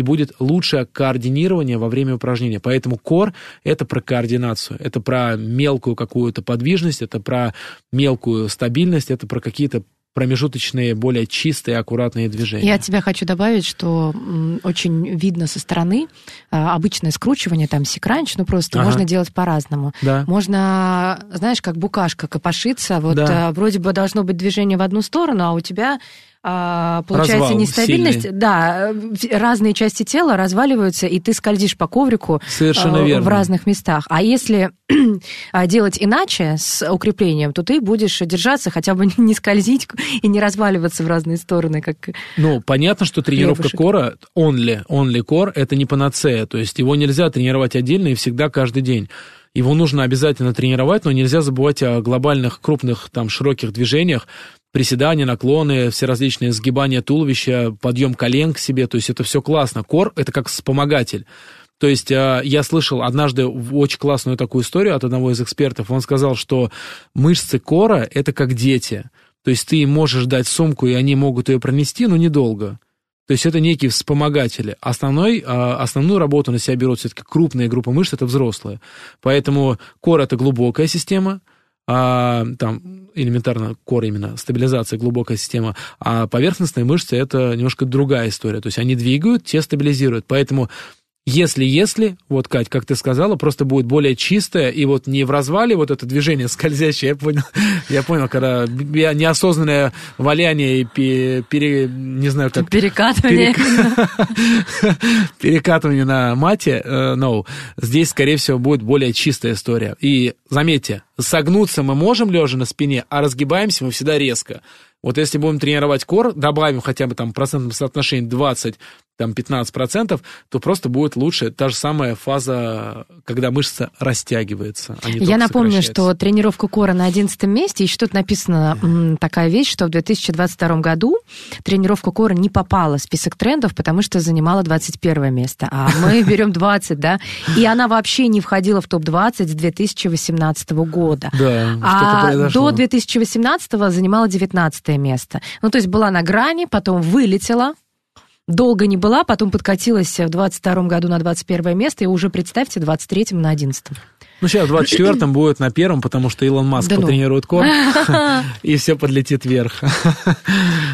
[SPEAKER 2] и будет лучшее координирование во время упражнения. Поэтому кор – это про координацию, это про мелкую какую-то подвижность, это про мелкую стабильность, это про какие-то промежуточные, более чистые, аккуратные движения.
[SPEAKER 1] Я от тебя хочу добавить, что очень видно со стороны а, обычное скручивание, там секранч, ну просто
[SPEAKER 2] Ага.
[SPEAKER 1] можно делать по-разному.
[SPEAKER 2] Да.
[SPEAKER 1] Можно, знаешь, как букашка копошиться, вот
[SPEAKER 2] Да.
[SPEAKER 1] а, вроде бы должно быть движение в одну сторону, а у тебя а, получается
[SPEAKER 2] Развал
[SPEAKER 1] нестабильность.
[SPEAKER 2] сильный.
[SPEAKER 1] Да, разные части тела разваливаются, и ты скользишь по коврику
[SPEAKER 2] Совершенно
[SPEAKER 1] а,
[SPEAKER 2] верно.
[SPEAKER 1] в разных местах. А если *clears throat* а, делать иначе, с укреплением, то ты будешь держаться, хотя бы *laughs* не скользить и не разваливаться в разные стороны, как
[SPEAKER 2] Ну, понятно, что тренировка
[SPEAKER 1] Хлебушек.
[SPEAKER 2] кора, only, only core, это не панацея. То есть его нельзя тренировать отдельно и всегда каждый день. Его нужно обязательно тренировать, но нельзя забывать о глобальных, крупных, там, широких движениях, приседания, наклоны, все различные сгибания туловища, подъем колен к себе, то есть это все классно. Кор – это как вспомогатель. То есть э, я слышал однажды очень классную такую историю от одного из экспертов. Он сказал, что мышцы кора – это как дети. То есть ты им можешь дать сумку, и они могут ее пронести, но недолго. То есть это некие вспомогатели. Основной, э, основную работу на себя берут все-таки крупные группы мышц, это взрослые. Поэтому кор – это глубокая система, а, там элементарно кор именно, стабилизация, глубокая система, а поверхностные мышцы – это немножко другая история. То есть они двигают, те стабилизируют. Поэтому если-если, вот, Кать, как ты сказала, просто будет более чистое, и вот не в развале вот это движение скользящее, я понял, *laughs* я понял, когда б- неосознанное валяние и пе- пере, не знаю, как...
[SPEAKER 1] перекатывание.
[SPEAKER 2] перека- *laughs* Перекатывание на мате, э, no. Здесь, скорее всего, будет более чистая история. И заметьте, согнуться мы можем лежа на спине, а разгибаемся мы всегда резко. Вот если будем тренировать кор, добавим хотя бы там в процентном соотношении 20, там 15%, то просто будет лучше та же самая фаза, когда мышца растягивается. а
[SPEAKER 1] Я напомню, что тренировка кора на 11 месте, еще тут написано м, такая вещь, что в 2022 году тренировка кора не попала в список трендов, потому что занимала 21 место, а мы *laughs* берем 20, да, и она вообще не входила в топ-20 с 2018 года.
[SPEAKER 2] Да,
[SPEAKER 1] А до 2018 занимала 19 место. Ну, то есть была на грани, потом вылетела, долго не была, потом подкатилась в 22 году на 21 место, и уже, представьте, в 23 на 11
[SPEAKER 2] Ну, сейчас в 24-м будет на первом, потому что Илон Маск
[SPEAKER 1] Да ну.
[SPEAKER 2] потренирует кор, *laughs* и все подлетит вверх.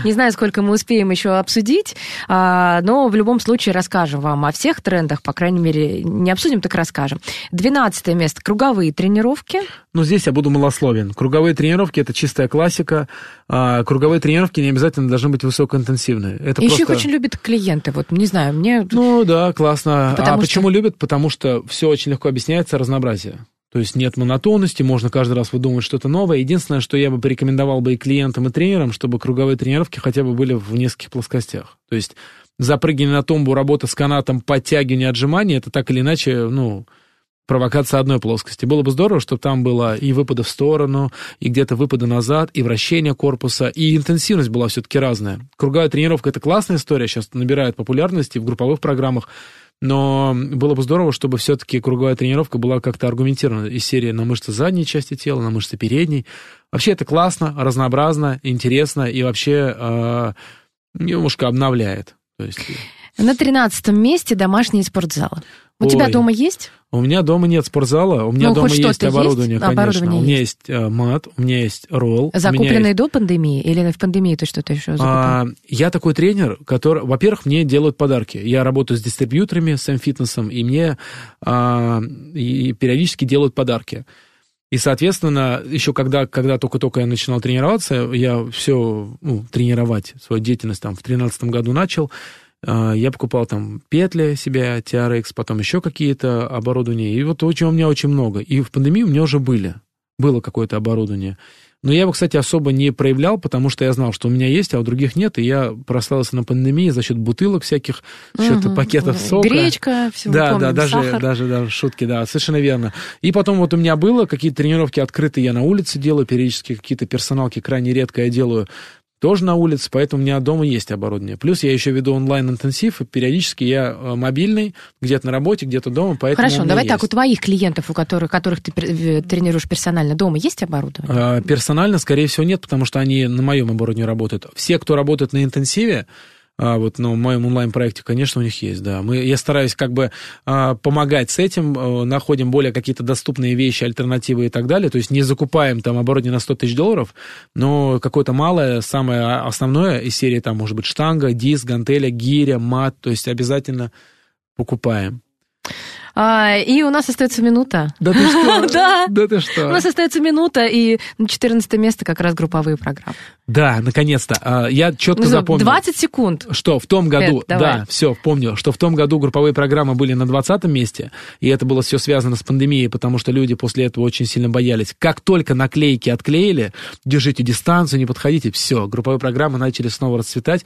[SPEAKER 1] Не знаю, сколько мы успеем еще обсудить, а, но в любом случае расскажем вам о всех трендах, по крайней мере, не обсудим, так расскажем. 12 место – круговые тренировки.
[SPEAKER 2] Ну, здесь я буду малословен. Круговые тренировки – это чистая классика. А круговые тренировки не обязательно должны быть высокоинтенсивные. Это
[SPEAKER 1] Еще
[SPEAKER 2] просто...
[SPEAKER 1] их очень любят клиенты, вот, не знаю, мне...
[SPEAKER 2] Ну, да, классно.
[SPEAKER 1] Потому
[SPEAKER 2] а
[SPEAKER 1] что-
[SPEAKER 2] почему любят? Потому что все очень легко объясняется разнообразие. То есть нет монотонности, можно каждый раз выдумывать что-то новое. Единственное, что я бы порекомендовал бы и клиентам, и тренерам, чтобы круговые тренировки хотя бы были в нескольких плоскостях. То есть запрыгивание на тумбу, работа с канатом, подтягивание, отжимание, это так или иначе, ну, провокация одной плоскости. Было бы здорово, чтобы там было и выпады в сторону, и где-то выпады назад, и вращение корпуса, и интенсивность была все-таки разная. Круговая тренировка – это классная история, сейчас набирает популярности в групповых программах, но было бы здорово, чтобы все-таки круговая тренировка была как-то аргументирована из серии на мышцы задней части тела, на мышцы передней. Вообще это классно, разнообразно, интересно и вообще э, немножко обновляет. То есть
[SPEAKER 1] На 13 месте домашние спортзалы. У
[SPEAKER 2] Ой.
[SPEAKER 1] тебя дома есть?
[SPEAKER 2] у меня дома нет спортзала, у меня
[SPEAKER 1] Ну,
[SPEAKER 2] дома есть
[SPEAKER 1] что-то есть?
[SPEAKER 2] оборудование, конечно.
[SPEAKER 1] Оборудование
[SPEAKER 2] у меня
[SPEAKER 1] есть.
[SPEAKER 2] есть э, мат, у меня есть ролл.
[SPEAKER 1] Закупленные
[SPEAKER 2] есть-
[SPEAKER 1] до пандемии или в пандемии ты что-то еще закупил?
[SPEAKER 2] А, я такой тренер, который, во-первых, мне делают подарки. Я работаю с дистрибьюторами, с фитнесом, и мне а, и периодически делают подарки. И, соответственно, еще когда, когда только-только я начинал тренироваться, я все, ну, тренировать свою деятельность там в 2013 году начал, я покупал там петли себе, TRX, потом еще какие-то оборудования, и вот очень, у меня очень много. И в пандемии у меня уже были, было какое-то оборудование. Но я его, кстати, особо не проявлял, потому что я знал, что у меня есть, а у других нет, и я прославился на пандемии за счет бутылок всяких, за *laughs* счет
[SPEAKER 1] Мгм.
[SPEAKER 2] пакетов сока.
[SPEAKER 1] Гречка, все
[SPEAKER 2] Да, да, даже, даже, даже шутки, да, совершенно верно. И потом вот у меня было какие-то тренировки открытые, я на улице делаю, периодически какие-то персоналки крайне редко я делаю тоже на улице, поэтому у меня дома есть оборудование. Плюс я еще веду онлайн-интенсив, и периодически я э, мобильный, где-то на работе, где-то дома, поэтому
[SPEAKER 1] Хорошо, давай
[SPEAKER 2] есть.
[SPEAKER 1] так, у твоих клиентов, у которых, которых ты э, тренируешь персонально дома, есть оборудование?
[SPEAKER 2] А, Персонально, скорее всего, нет, потому что они на моем оборудовании работают. Все, кто работает на интенсиве, а, вот, но в моем онлайн-проекте, конечно, у них есть, да. Мы, я стараюсь как бы а, помогать с этим, а, находим более какие-то доступные вещи, альтернативы и так далее, то есть не закупаем там оборудование на 100 тысяч долларов, но какое-то малое, самое основное из серии, там, может быть, штанга, диск, гантеля, гиря, мат, то есть обязательно покупаем.
[SPEAKER 1] А, и у нас остается минута.
[SPEAKER 2] Да ты что? *laughs*
[SPEAKER 1] Да.
[SPEAKER 2] Да ты что?
[SPEAKER 1] У нас остается минута, и на 14 место как раз групповые программы.
[SPEAKER 2] Да, наконец-то. А, Я четко
[SPEAKER 1] Ну,
[SPEAKER 2] запомнил.
[SPEAKER 1] 20 секунд.
[SPEAKER 2] Что в том году,
[SPEAKER 1] Эд,
[SPEAKER 2] да, все, помню, что в том году групповые программы были на 20 месте, и это было все связано с пандемией, потому что люди после этого очень сильно боялись. Как только наклейки отклеили, держите дистанцию, не подходите, все, групповые программы начали снова расцветать.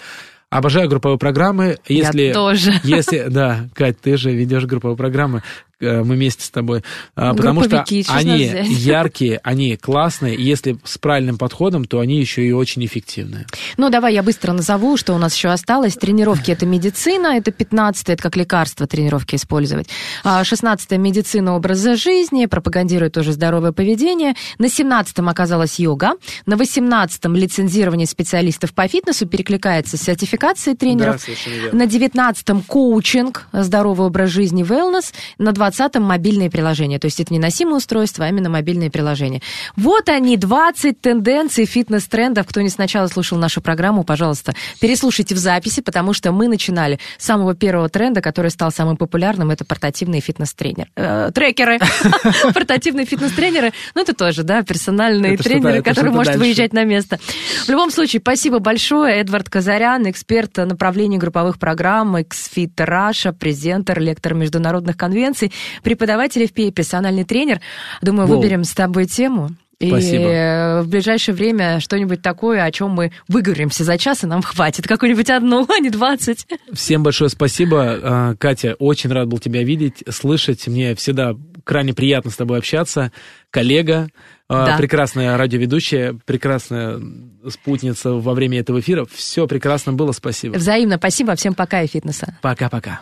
[SPEAKER 2] Обожаю групповые программы. Если,
[SPEAKER 1] Я тоже.
[SPEAKER 2] Если, да, Кать, ты же ведешь групповые программы, мы вместе с тобой. А, Потому что
[SPEAKER 1] Групповики, что ж
[SPEAKER 2] они яркие, они классные, и если с правильным подходом, то они еще и очень эффективные.
[SPEAKER 1] Ну, давай я быстро назову, что у нас еще осталось. Тренировки – это медицина, это 15 это как лекарство тренировки использовать. 16 медицина образа жизни, пропагандирует тоже здоровое поведение. На 17 оказалась йога. На 18 лицензирование специалистов по фитнесу перекликается с сертификацией тренеров.
[SPEAKER 2] верно.
[SPEAKER 1] На 19-м коучинг, здоровый образ жизни, wellness. На 20-м мобильные приложения. То есть это не носимое устройство, а именно мобильные приложения. Вот они, 20 тенденций фитнес-трендов. Кто не сначала слушал нашу программу, пожалуйста, переслушайте в записи, потому что мы начинали с самого первого тренда, который стал самым популярным. Это портативные фитнес-тренеры. Э, трекеры. *laughs* Портативные фитнес-тренеры. Ну, это тоже, да, персональные тренеры, которые может выезжать на место. В любом случае, спасибо большое. Эдвард Казарян, эксперт направления групповых программ, XFIT Раша, презентер, лектор международных конвенций, преподаватель FPA, персональный тренер. Думаю,
[SPEAKER 2] Воу.
[SPEAKER 1] выберем с тобой тему. И
[SPEAKER 2] Спасибо.
[SPEAKER 1] э, в ближайшее время что-нибудь такое, о чем мы выговоримся за час, и нам хватит. Какую-нибудь одну, а не двадцать.
[SPEAKER 2] Всем большое спасибо. А, Катя, очень рад был тебя видеть, слышать. Мне всегда крайне приятно с тобой общаться. Коллега, а,
[SPEAKER 1] Да.
[SPEAKER 2] прекрасная радиоведущая, прекрасная спутница во время этого эфира. Все прекрасно было, спасибо.
[SPEAKER 1] Взаимно. Спасибо. Всем пока и фитнеса.
[SPEAKER 2] Пока-пока.